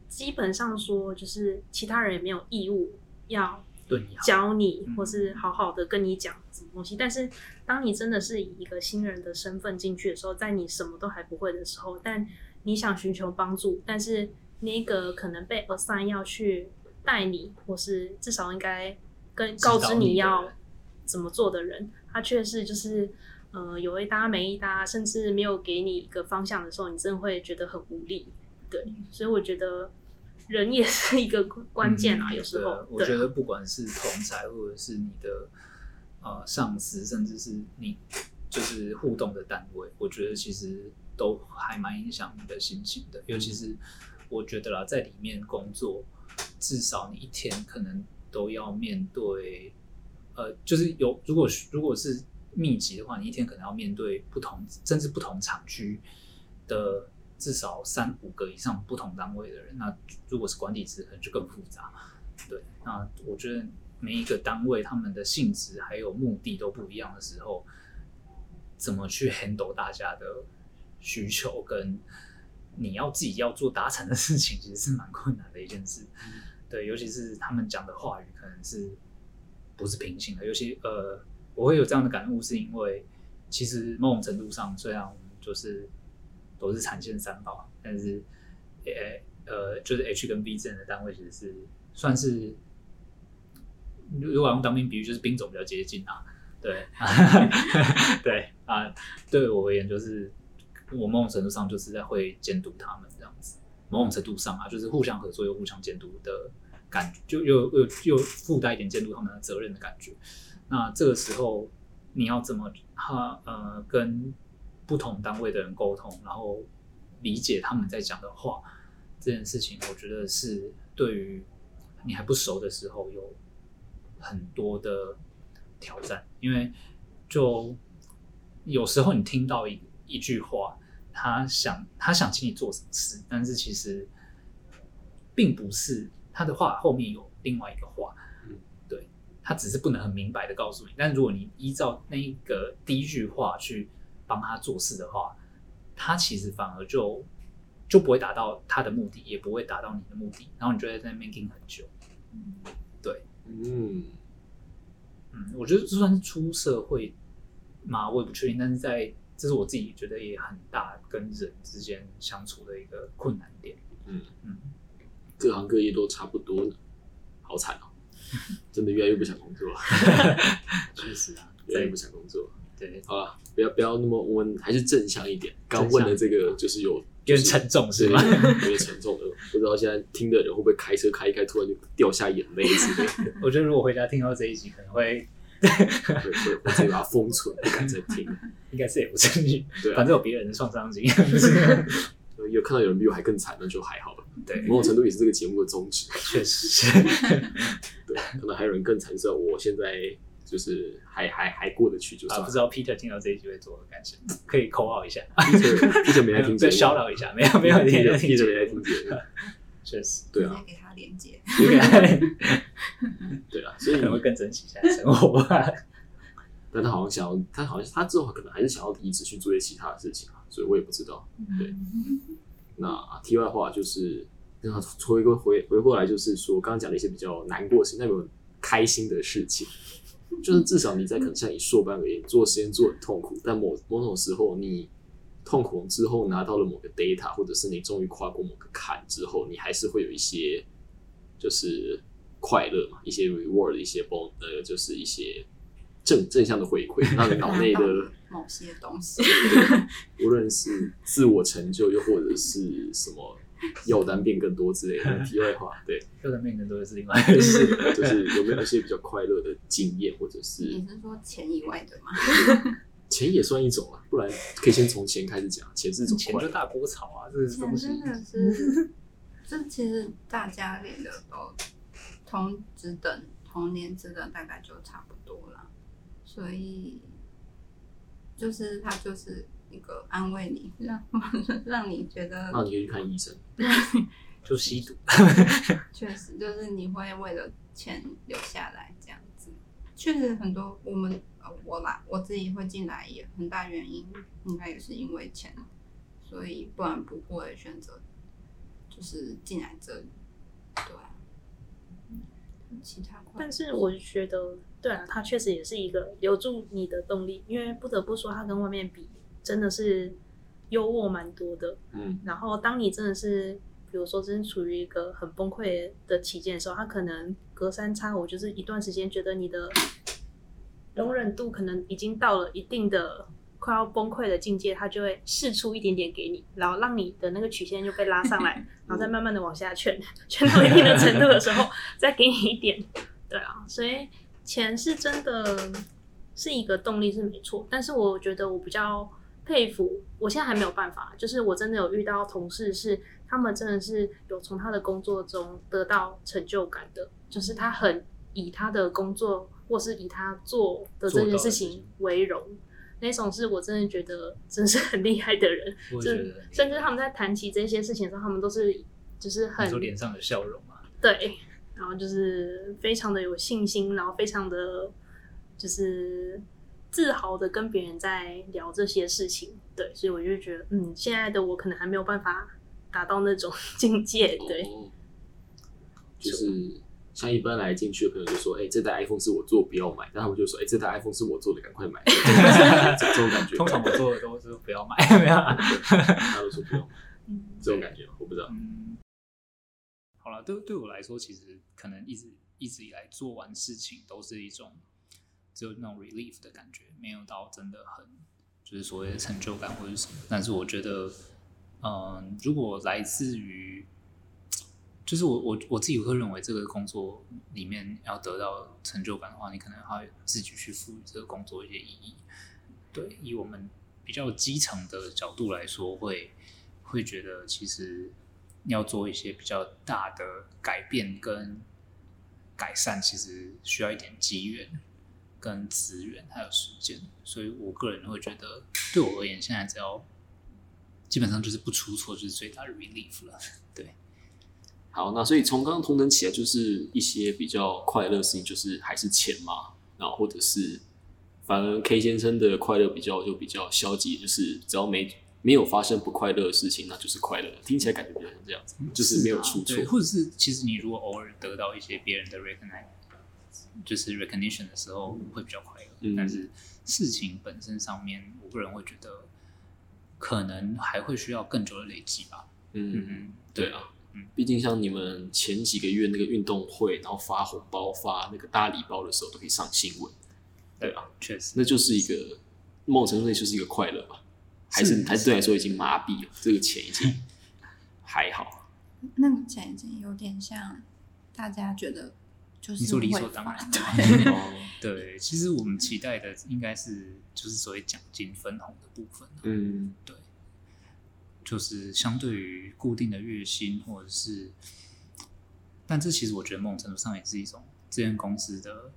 基本上说，就是其他人也没有义务要对你，教你嗯，或是好好的跟你讲什么东西。但是，当你真的是以一个新人的身份进去的时候，在你什么都还不会的时候，但你想寻求帮助，但是那个可能被 assign 要去带你，或是至少应该跟告知你要怎么做的人，他却是就是。呃，有一搭没一搭，甚至没有给你一个方向的时候，你真的会觉得很无力。对，所以我觉得人也是一个关键啊，嗯有时候啊。我对觉得不管是同才，或者是你的呃上司，甚至是你就是互动的单位，我觉得其实都还蛮影响你的心情的。尤其是我觉得啦，在里面工作，至少你一天可能都要面对，呃，就是有如果如果是密集的话，你一天可能要面对不同甚至不同厂区的至少三五个以上不同单位的人。那如果是管理职，可能就更复杂。对，那我觉得每一个单位他们的性质还有目的都不一样的时候，怎么去 handle 大家的需求跟你要自己要做达成的事情，其实是蛮困难的一件事。对，尤其是他们讲的话语可能是不是平行的，尤其呃，我会有这样的感悟，是因为其实某种程度上，虽然我们就是都是产线三宝，但是呃呃，就是 H 跟 B 之间的单位其实是算是，如果用当兵比喻，就是兵种比较接近啊。对，对啊，对我而言，就是我某种程度上就是在会监督他们这样子，某种程度上啊，就是互相合作又互相监督的感觉，就又又又附带一点监督他们的责任的感觉。那这个时候你要怎么哈呃跟不同单位的人沟通，然后理解他们在讲的话，这件事情，我觉得是对于你还不熟的时候有很多的挑战，因为就有时候你听到一一句话，他想他想请你做什么事，但是其实并不是他的话后面有另外一个话，嗯。对他只是不能很明白的告诉你，但如果你依照那一个第一句话去帮他做事的话，他其实反而就就不会达到他的目的，也不会达到你的目的，然后你就会在那边盯很久。对，嗯，嗯，我觉得就算是出社会嘛，我也不确定，但是在这是我自己觉得也很大跟人之间相处的一个困难点。嗯嗯，各行各业都差不多呢，好惨哦，真的越来越不想工作了，确实啊，越来越不想工作。对，好了，不要不要那么，我们还是正向一点。刚问的这个就是有有点沉重是对，吗？有点沉重的。不知道现在听的人会不会开车开一开，突然就掉下眼泪之类的，我觉得如果回家听到这一集，可能会对，会会直接把它封存，不敢再听。应该是也不至于，对啊反正有别人的创伤经验？有看到有人比我还更惨，那就还好了。对，某种程度也是这个节目的宗旨。确实是。对，可能还有人更惨，是我现在就是还还还过得去，就是啊，不知道 Peter 听到这一句会做何感想？可以扣号一下。Peter 没来听节再目，骚扰一下，没有没有 Peter 没来听节目，确实，对啊，给他连接。对啊，所以。可能会更珍惜现在生活吧。但他好像想要，他好像他之后可能还是想要离职去做一些其他的事情啊，所以我也不知道。对，那题外话就是，那回过回回过来就是说，刚刚讲的一些比较难过的事情，那种开心的事情，就是至少你在可能像你硕班而言，做实验做很痛苦，但某某种时候你痛苦之后拿到了某个 data，或者是你终于跨过某个坎之后，你还是会有一些就是快乐嘛，一些 reward，一些 bon 呃，就是一些正正向的回馈，让你脑内的某些东西，无论是自我成就，又或者是什么药单变更多之类的。题外话，对，药单变更多的是另外一回事。就是有没有一些比较快乐的经验，或者是你是说钱以外的吗？钱也算一种啊？不然可以先从钱开始讲，钱是一种。钱就大波草啊，这是东西。真的是，这其实大家练的都同职等、同年资的大概就差不多了，所以就是他就是一个安慰你，让 让你觉得那你可以去看医生。就吸毒，确实就是你会为了钱留下来这样子。确实很多我们呃我来我自己会进来也很大原因应该也是因为钱，所以不然不会选择就是进来这里。对啊，其他但是我觉得，对啊，它确实也是一个留住你的动力，因为不得不说，它跟外面比真的是优渥蛮多的。嗯，然后，当你真的是，比如说，真的处于一个很崩溃的期间的时候，它可能隔三差五，就是一段时间，觉得你的容忍度可能已经到了一定的快要崩溃的境界，他就会试出一点点给你，然后让你的那个曲线就被拉上来，然后再慢慢的往下劝，劝到一定的程度的时候，再给你一点。对啊，所以钱是真的是一个动力是没错，但是我觉得我比较佩服，我现在还没有办法，就是我真的有遇到同事是他们真的是有从他的工作中得到成就感的，就是他很以他的工作或是以他做的这件事情为荣。那种是我真的觉得 真是很厉害的人，就甚至他们在谈起这些事情的时候，他们都是就是很脸上的笑容啊，对，然后就是非常的有信心，然后非常的就是自豪的跟别人在聊这些事情。对，所以我就觉得，嗯，现在的我可能还没有办法达到那种 境界。对，哦就是像一般来进去的朋友就说：“哎、这台 iPhone 是我做，不要买。”但他们就说：“哎、这台 iPhone 是我做的，赶快买。”这种感觉，通常我做的都是不要买，没有啊。他都说不要买，嗯这种感觉我不知道。嗯，好了，对对我来说，其实可能一直一直以来做完事情都是一种只有那种 relief 的感觉，没有到真的很就是所谓的成就感或者什么。但是我觉得，嗯，如果来自于就是我我我自己会认为这个工作里面要得到成就感的话，你可能还要自己去赋予这个工作一些意义。对，以我们比较基层的角度来说，会会觉得其实要做一些比较大的改变跟改善，其实需要一点机缘、跟资源还有时间。所以我个人会觉得，对我而言，现在只要基本上就是不出错，就是最大的 relief 了。对，好，那所以从刚刚同等起来，就是一些比较快乐的事情，就是还是钱嘛，然后或者是反而 K 先生的快乐比较就比较消极，就是只要没没有发生不快乐的事情，那就是快乐。听起来感觉比较像这样子，就是没有出错对，。或者是其实你如果偶尔得到一些别人的 recognize，就是 recognition 的时候，会比较快乐。嗯但是事情本身上面，我个人会觉得可能还会需要更久的累积吧。嗯，嗯，对啊嗯，毕竟像你们前几个月那个运动会，然后发红包、发那个大礼包的时候，都可以上新闻，对啊，确实，那就是一个某种程度内就是一个快乐吧。还是是还是对你来说已经麻痹了，这个钱已经 还好。那个钱已经有点像大家觉得就是你说理所当然。发的哦。对，其实我们期待的应该是就是所谓奖金分红的部分。嗯，对，就是相对于固定的月薪，或者是，但这其实我觉得某种程度上也是一种这间公司的，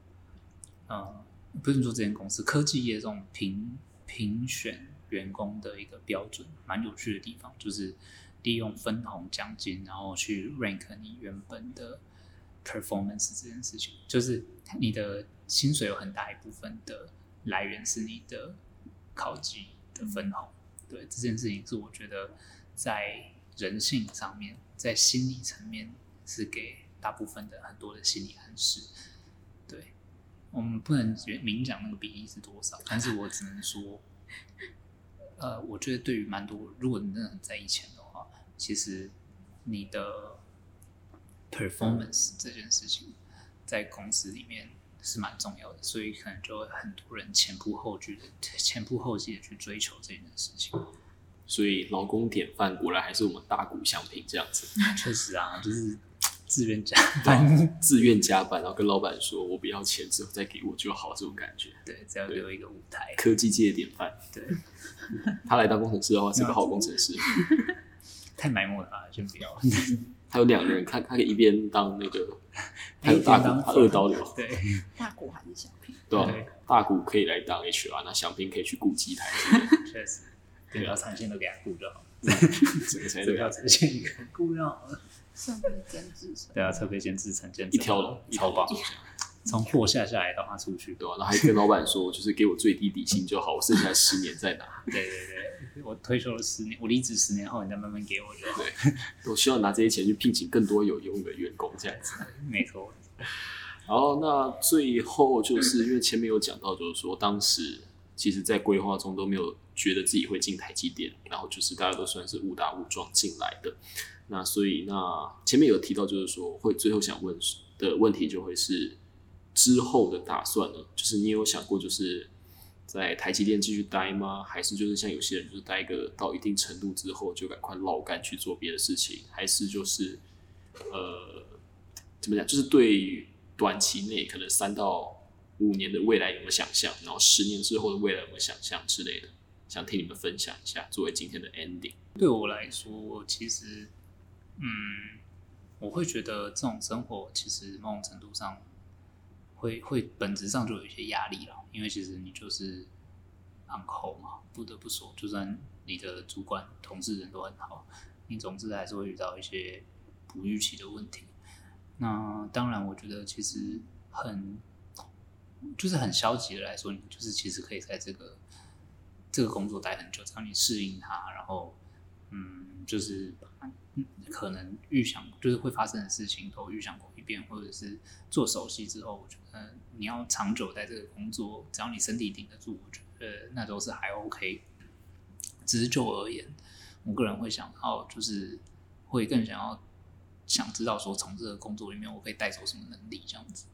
呃，不是说这间公司科技业这种评评选员工的一个标准，蛮有趣的地方，就是利用分红奖金，然后去 rank 你原本的 performance 这件事情，就是你的薪水有很大一部分的来源是你的考绩的分红。对这件事情，是我觉得在人性上面，在心理层面是给大部分的很多的心理暗示。对我们不能明讲那个比例是多少，但是我只能说，呃，我觉得对于蛮多，如果你真的很在意钱的话，其实你的 performance 这件事情在公司里面是蛮重要的，所以可能就会很多人前仆后继的前仆后继的去追求这件事情。所以劳工典范果然还是我们大股相平这样子，确实啊，就是自愿加 班，自愿加班，然后跟老板说我不要钱，之后再给我就好，这种感觉。对，只要留一个舞台，科技界的典范。对，他来当工程师的话是个好工程师。太埋没了，先不要。他有两个人，他他可以一边当那个，他有大股二刀流，对，大鼓还是小平？对吧？大鼓可以来当 HR，那小平可以去顾机台。确实，对，要产线都给他顾就好。整个产线要产线一个顾就好了。设备监制，对啊，设备监制成，监一条龙，超棒。从货下下来，到他出去，对吧？然后还跟老板说，就是给我最低底薪就好，我剩下十年再拿。对对对，我退休了十年，我离职十年后，你再慢慢给我就好。对，我需要拿这些钱去聘请更多有用的员工，这样子。没错。然后那最后就是因为前面有讲到，就是说当时其实在规划中都没有觉得自己会进台积电，然后就是大家都算是误打误撞进来的。那所以那前面有提到，就是说会最后想问的问题就会是。之后的打算呢？就是你有想过，就是在台积电继续待吗？还是就是像有些人，就是待个到一定程度之后，就赶快捞干去做别的事情？还是就是呃，怎么讲？就是对短期内可能三到五年的未来有没有想象？然后十年之后的未来有没有想象之类的？想听你们分享一下，作为今天的 ending。对我来说，其实嗯，我会觉得这种生活其实某种程度上。会会本质上就有一些压力了，因为其实你就是 uncle 嘛，不得不说，就算你的主管、同事人都很好，你总之还是会遇到一些不预期的问题。那当然，我觉得其实很就是很消极的来说，你就是其实可以在这个这个工作待很久，只要你适应它，然后嗯，就是可能预想就是会发生的事情都预想过一遍，或者是做熟悉之后，我觉得。你要长久在这个工作，只要你身体顶得住，我觉得那都是还 OK。只是就我而言，我个人会想到，就是会更想要想知道说，从这个工作里面我可以带走什么能力，这样子。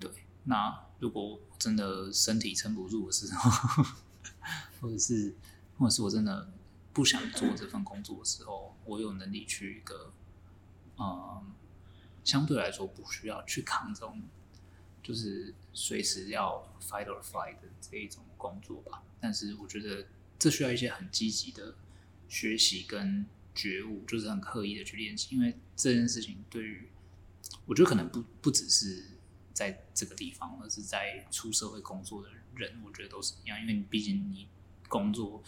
对，那如果真的身体撑不住的时候，或者是或者是我真的不想做这份工作的时候，我有能力去一个，嗯，相对来说不需要去扛这种。就是随时要 fight or flight 的这一种工作吧，但是我觉得这需要一些很积极的学习跟觉悟，就是很刻意的去练习，因为这件事情对于我觉得可能不不只是在这个地方，而是在出社会工作的人，我觉得都是一样，因为你毕竟你工作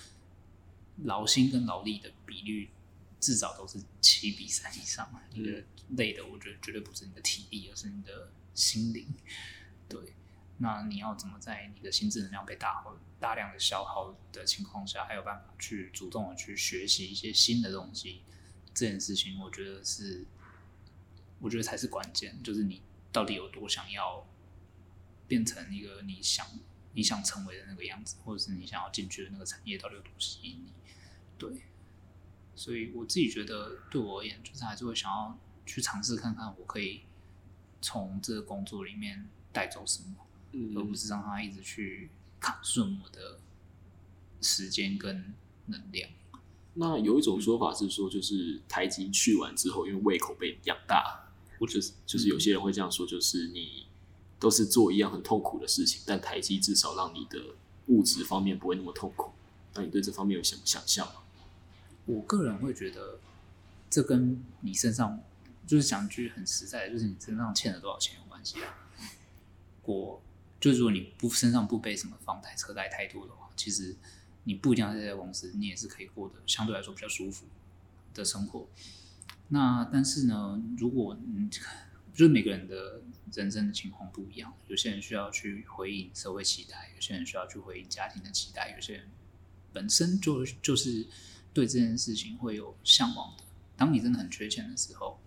劳心跟劳力的比率至少都是七比三以上，你的累的，我觉得绝对不是你的体力，而是你的。心灵，对，那你要怎么在你的心智能量被大耗、大量的消耗的情况下，还有办法去主动的去学习一些新的东西？这件事情，我觉得是，我觉得才是关键，就是你到底有多想要变成一个你想你想成为的那个样子，或者是你想要进去的那个产业到底有多吸引你？对，所以我自己觉得，对我而言，就是还是会想要去尝试看看，我可以。从这个工作里面带走什么，而不是让他一直去卡顺我的时间跟能量。那有一种说法是说，就是台积去完之后，因为胃口被养大，或者是就是有些人会这样说，就是你都是做一样很痛苦的事情，但台积至少让你的物质方面不会那么痛苦。那你对这方面有什么想象吗？我个人会觉得，这跟你身上就是讲句很实在，就是你身上欠了多少钱有关系啊。我就如果你不身上不背什么房贷车贷太多的话，其实你不一定要在这家公司，你也是可以过得相对来说比较舒服的生活。那但是呢，如果你，就是每个人的人生的情况不一样，有些人需要去回应社会期待，有些人需要去回应家庭的期待，有些人本身就就是对这件事情会有向往的。当你真的很缺钱的时候，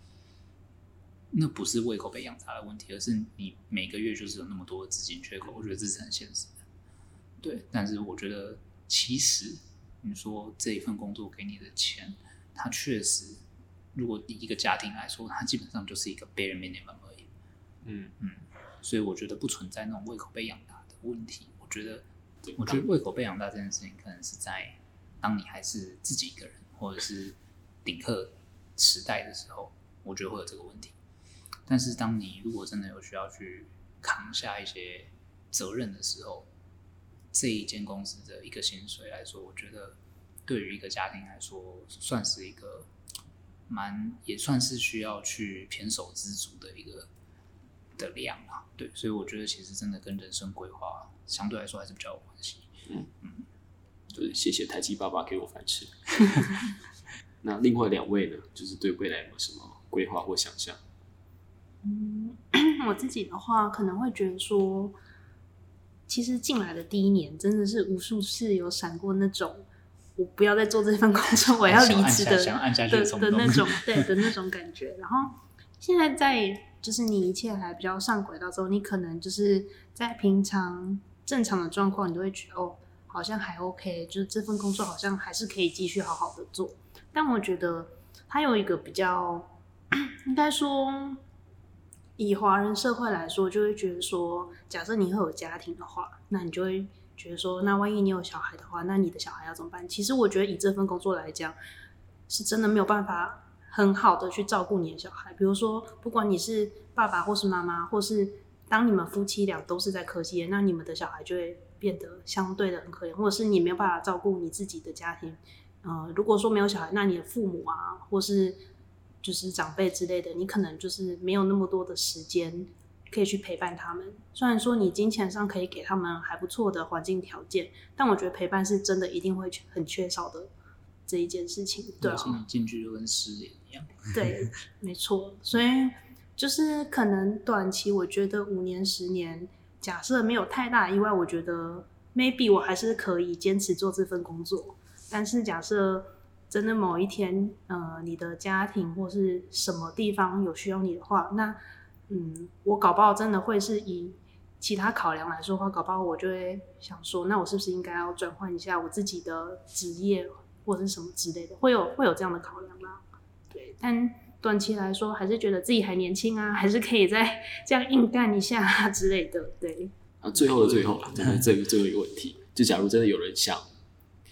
那不是胃口被养大的问题，而是你每个月就是有那么多的资金缺口。我觉得这是很现实的。对，但是我觉得其实你说这一份工作给你的钱，它确实。如果以一个家庭来说，它基本上就是一个 bare minimum 而已。嗯嗯，所以我觉得不存在那种胃口被养大的问题。我觉得，我觉得胃口被养大这件事情，可能是在当你还是自己一个人，或者是顶客时代的时候，我觉得会有这个问题。但是当你如果真的有需要去扛下一些责任的时候，这一间公司的一个薪水来说，我觉得对于一个家庭来说，算是一个。蛮也算是需要去偏手知足的一个的量啊，对，所以我觉得其实真的跟人生规划相对来说还是比较有关系。嗯嗯，对，谢谢台积爸爸给我饭吃。那另外两位呢，就是对未来有什么规划或想象？嗯，我自己的话可能会觉得说，其实进来的第一年真的是无数次有闪过那种。我不要再做这份工作，我要离职的的的那种，对的那种感觉。然后现在在就是你一切还比较上轨道之后，你可能就是在平常正常的状况，你都会觉得哦，好像还 OK，就是这份工作好像还是可以继续好好的做。但我觉得它有一个比较，应该说以华人社会来说，就会觉得说，假设你会有家庭的话，那你就会。觉得说，那万一你有小孩的话，那你的小孩要怎么办？其实我觉得以这份工作来讲，是真的没有办法很好的去照顾你的小孩。比如说，不管你是爸爸或是妈妈，或是当你们夫妻俩都是在科技，那你们的小孩就会变得相对的很可怜，或者是你没有办法照顾你自己的家庭。呃，如果说没有小孩，那你的父母啊，或是就是长辈之类的，你可能就是没有那么多的时间。可以去陪伴他们，虽然说你金钱上可以给他们还不错的环境条件，但我觉得陪伴是真的一定会很缺少的这一件事情。对进去就跟失联一样。对，没错。所以就是可能短期，我觉得五年、十年，假设没有太大意外，我觉得 maybe 我还是可以坚持做这份工作。但是假设真的某一天，呃，你的家庭或是什么地方有需要你的话，那嗯，我搞不好真的会是以其他考量来说的话，搞不好我就会想说，那我是不是应该要转换一下我自己的职业或者是什么之类的，会有会有这样的考量吗？对，但短期来说，还是觉得自己还年轻啊，还是可以再 这样硬干一下啊之类的。对，啊，最后的最后了，这个这个最后一个问题，就假如真的有人想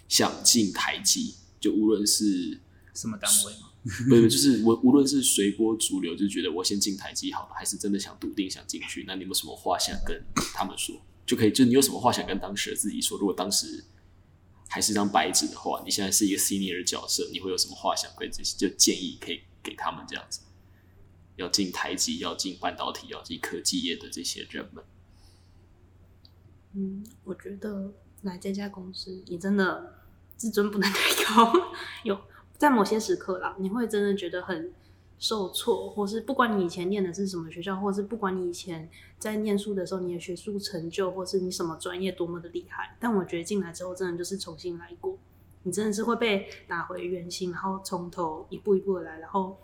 想进台积，就无论是什么单位吗？不是，就是我无论是随波逐流，就觉得我先进台积好了，还是真的想笃定想进去？那你有什么话想跟他们说？就可以，就你有什么话想跟当时的自己说？如果当时还是张白纸的话，你现在是一个 senior 的角色，你会有什么话想跟这些就建议可以给他们这样子？要进台积，要进半导体，要进科技业的这些人们。嗯，我觉得来这家公司，你真的自尊不能太高，有。在某些时刻啦，你会真的觉得很受挫，或是不管你以前念的是什么学校，或是不管你以前在念书的时候你的学术成就，或是你什么专业多么的厉害，但我觉得进来之后真的就是重新来过，你真的是会被打回原形，然后从头一步一步的来，然后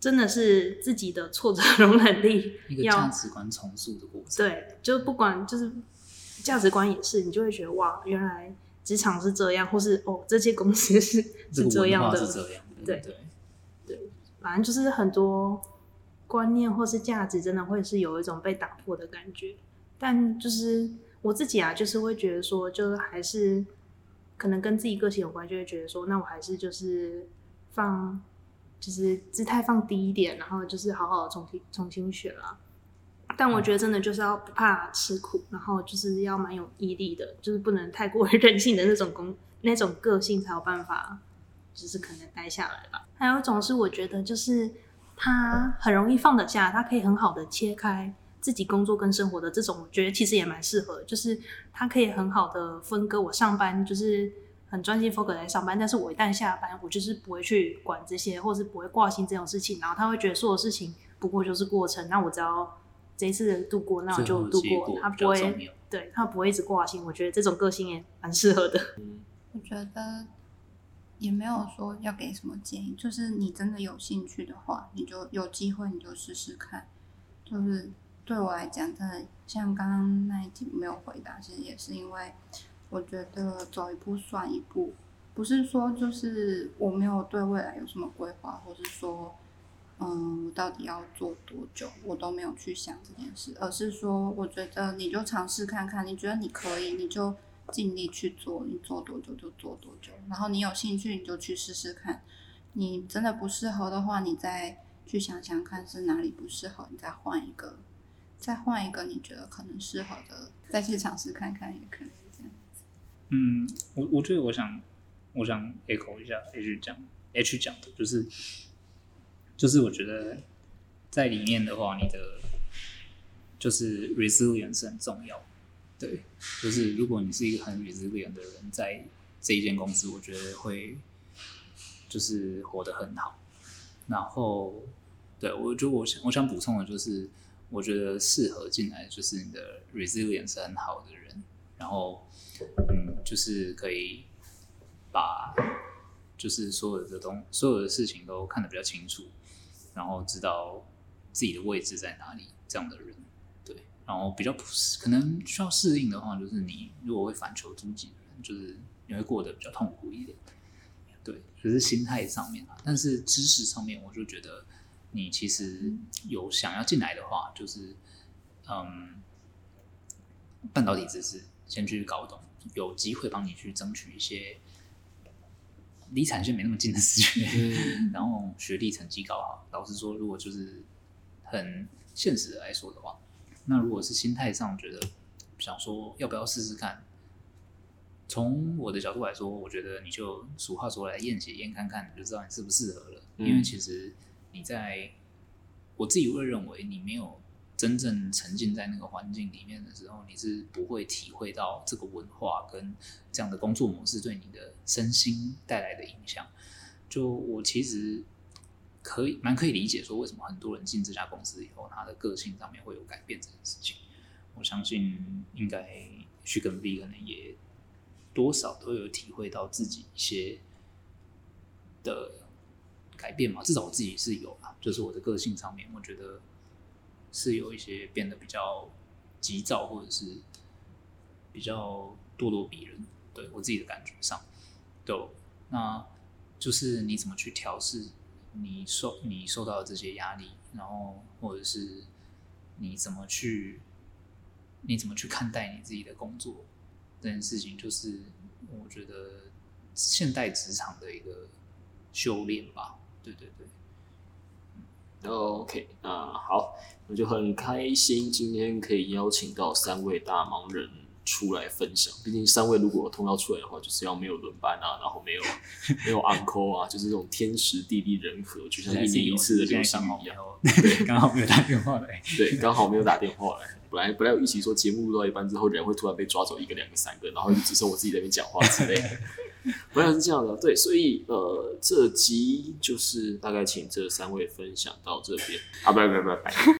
真的是自己的挫折容忍力，一个价值观重塑的过程。对，就不管就是价值观也是，你就会觉得哇，原来。职场是这样，或是哦，这些公司是 是这样的，对对对，反正就是很多观念或是价值，真的会是有一种被打破的感觉。但就是我自己啊，就是会觉得说，就是还是可能跟自己个性有关，就会觉得说，那我还是就是放，就是姿态放低一点，然后就是好好重新重新学啦。但我觉得真的就是要不怕吃苦，然后就是要蛮有毅力的，就是不能太过于 任性的那种工那种个性才有办法就是可能待下来吧。还有一种是我觉得就是他很容易放得下，他可以很好的切开自己工作跟生活的这种，我觉得其实也蛮适合，就是他可以很好的分割我上班就是很专心 focus 在上班，但是我一旦下班，我就是不会去管这些，或是不会挂心这种事情，然后他会觉得所有事情不过就是过程，那我只要这一次的度过，那我就度过，他不会对他不会一直挂心，我觉得这种个性也蛮适合的。我觉得也没有说要给什么建议，就是你真的有兴趣的话，你就有机会你就试试看。就是对我来讲，真的像刚刚那一题没有回答，其实也是因为我觉得走一步算一步，不是说就是我没有对未来有什么规划，或是说。嗯，我到底要做多久？我都没有去想这件事，而是说，我觉得你就尝试看看，你觉得你可以，你就尽力去做，你做多久就做多久。然后你有兴趣，你就去试试看。你真的不适合的话，你再去想想看是哪里不适合，你再换一个，再换一个你觉得可能适合的，再去尝试看看也可以这样子。嗯，我我觉得我想我想 echo 一下 H 讲 H 讲的，就是就是我觉得在里面的话，你的就是 resilience 很重要。对，就是如果你是一个很 resilient 的人，在这一间公司，我觉得会就是活得很好。然后，对我就我想我想补充的就是，我觉得适合进来就是你的 resilience 很好的人，然后嗯，就是可以把就是所有的东所有的事情都看得比较清楚，然后知道自己的位置在哪里，这样的人，对，然后比较不适可能需要适应的话，就是你如果会反求诸己，就是你会过得比较痛苦一点，对，就是心态上面啊，但是知识上面，我就觉得你其实有想要进来的话，就是嗯，半导体知识先去搞懂，有机会帮你去争取一些离产线没那么近的资源，嗯然后学历成绩搞好。老实说，如果就是很现实的来说的话，那如果是心态上觉得想说要不要试试看，从我的角度来说，我觉得你就俗话说来验血验看看，你就知道你适不适合了。嗯因为其实你在我自己会认为，你没有真正沉浸在那个环境里面的时候，你是不会体会到这个文化跟这样的工作模式对你的身心带来的影响。就我其实可以蛮可以理解说，为什么很多人进这家公司以后，他的个性上面会有改变这件事情。我相信应该去跟 V 可能也多少都有体会到自己一些的改变嘛，至少我自己是有啦，就是我的个性上面，我觉得是有一些变得比较急躁，或者是比较咄咄逼人，对我自己的感觉上，对，那就是你怎么去调试你受你受到的这些压力，然后或者是你怎么去你怎么去看待你自己的工作这件事情，就是我觉得现代职场的一个修炼吧。对对对，OK，那好，我就很开心今天可以邀请到三位大忙人出来分享。毕竟三位如果通告出来的话，就是要没有轮班啊，然后没有 没有 uncle 啊，就是这种天时地利人和，就像一年一次的流星刚好没雨一样。对，刚好没有打电话来。对，刚好没有打电话来。本来本来有一起说节目录到一半之后，人会突然被抓走一个、两个、三个，然后就只剩我自己在那边讲话之类的。本来是这样的，对，所以呃，这集就是大概请这三位分享到这边。啊，不不不不，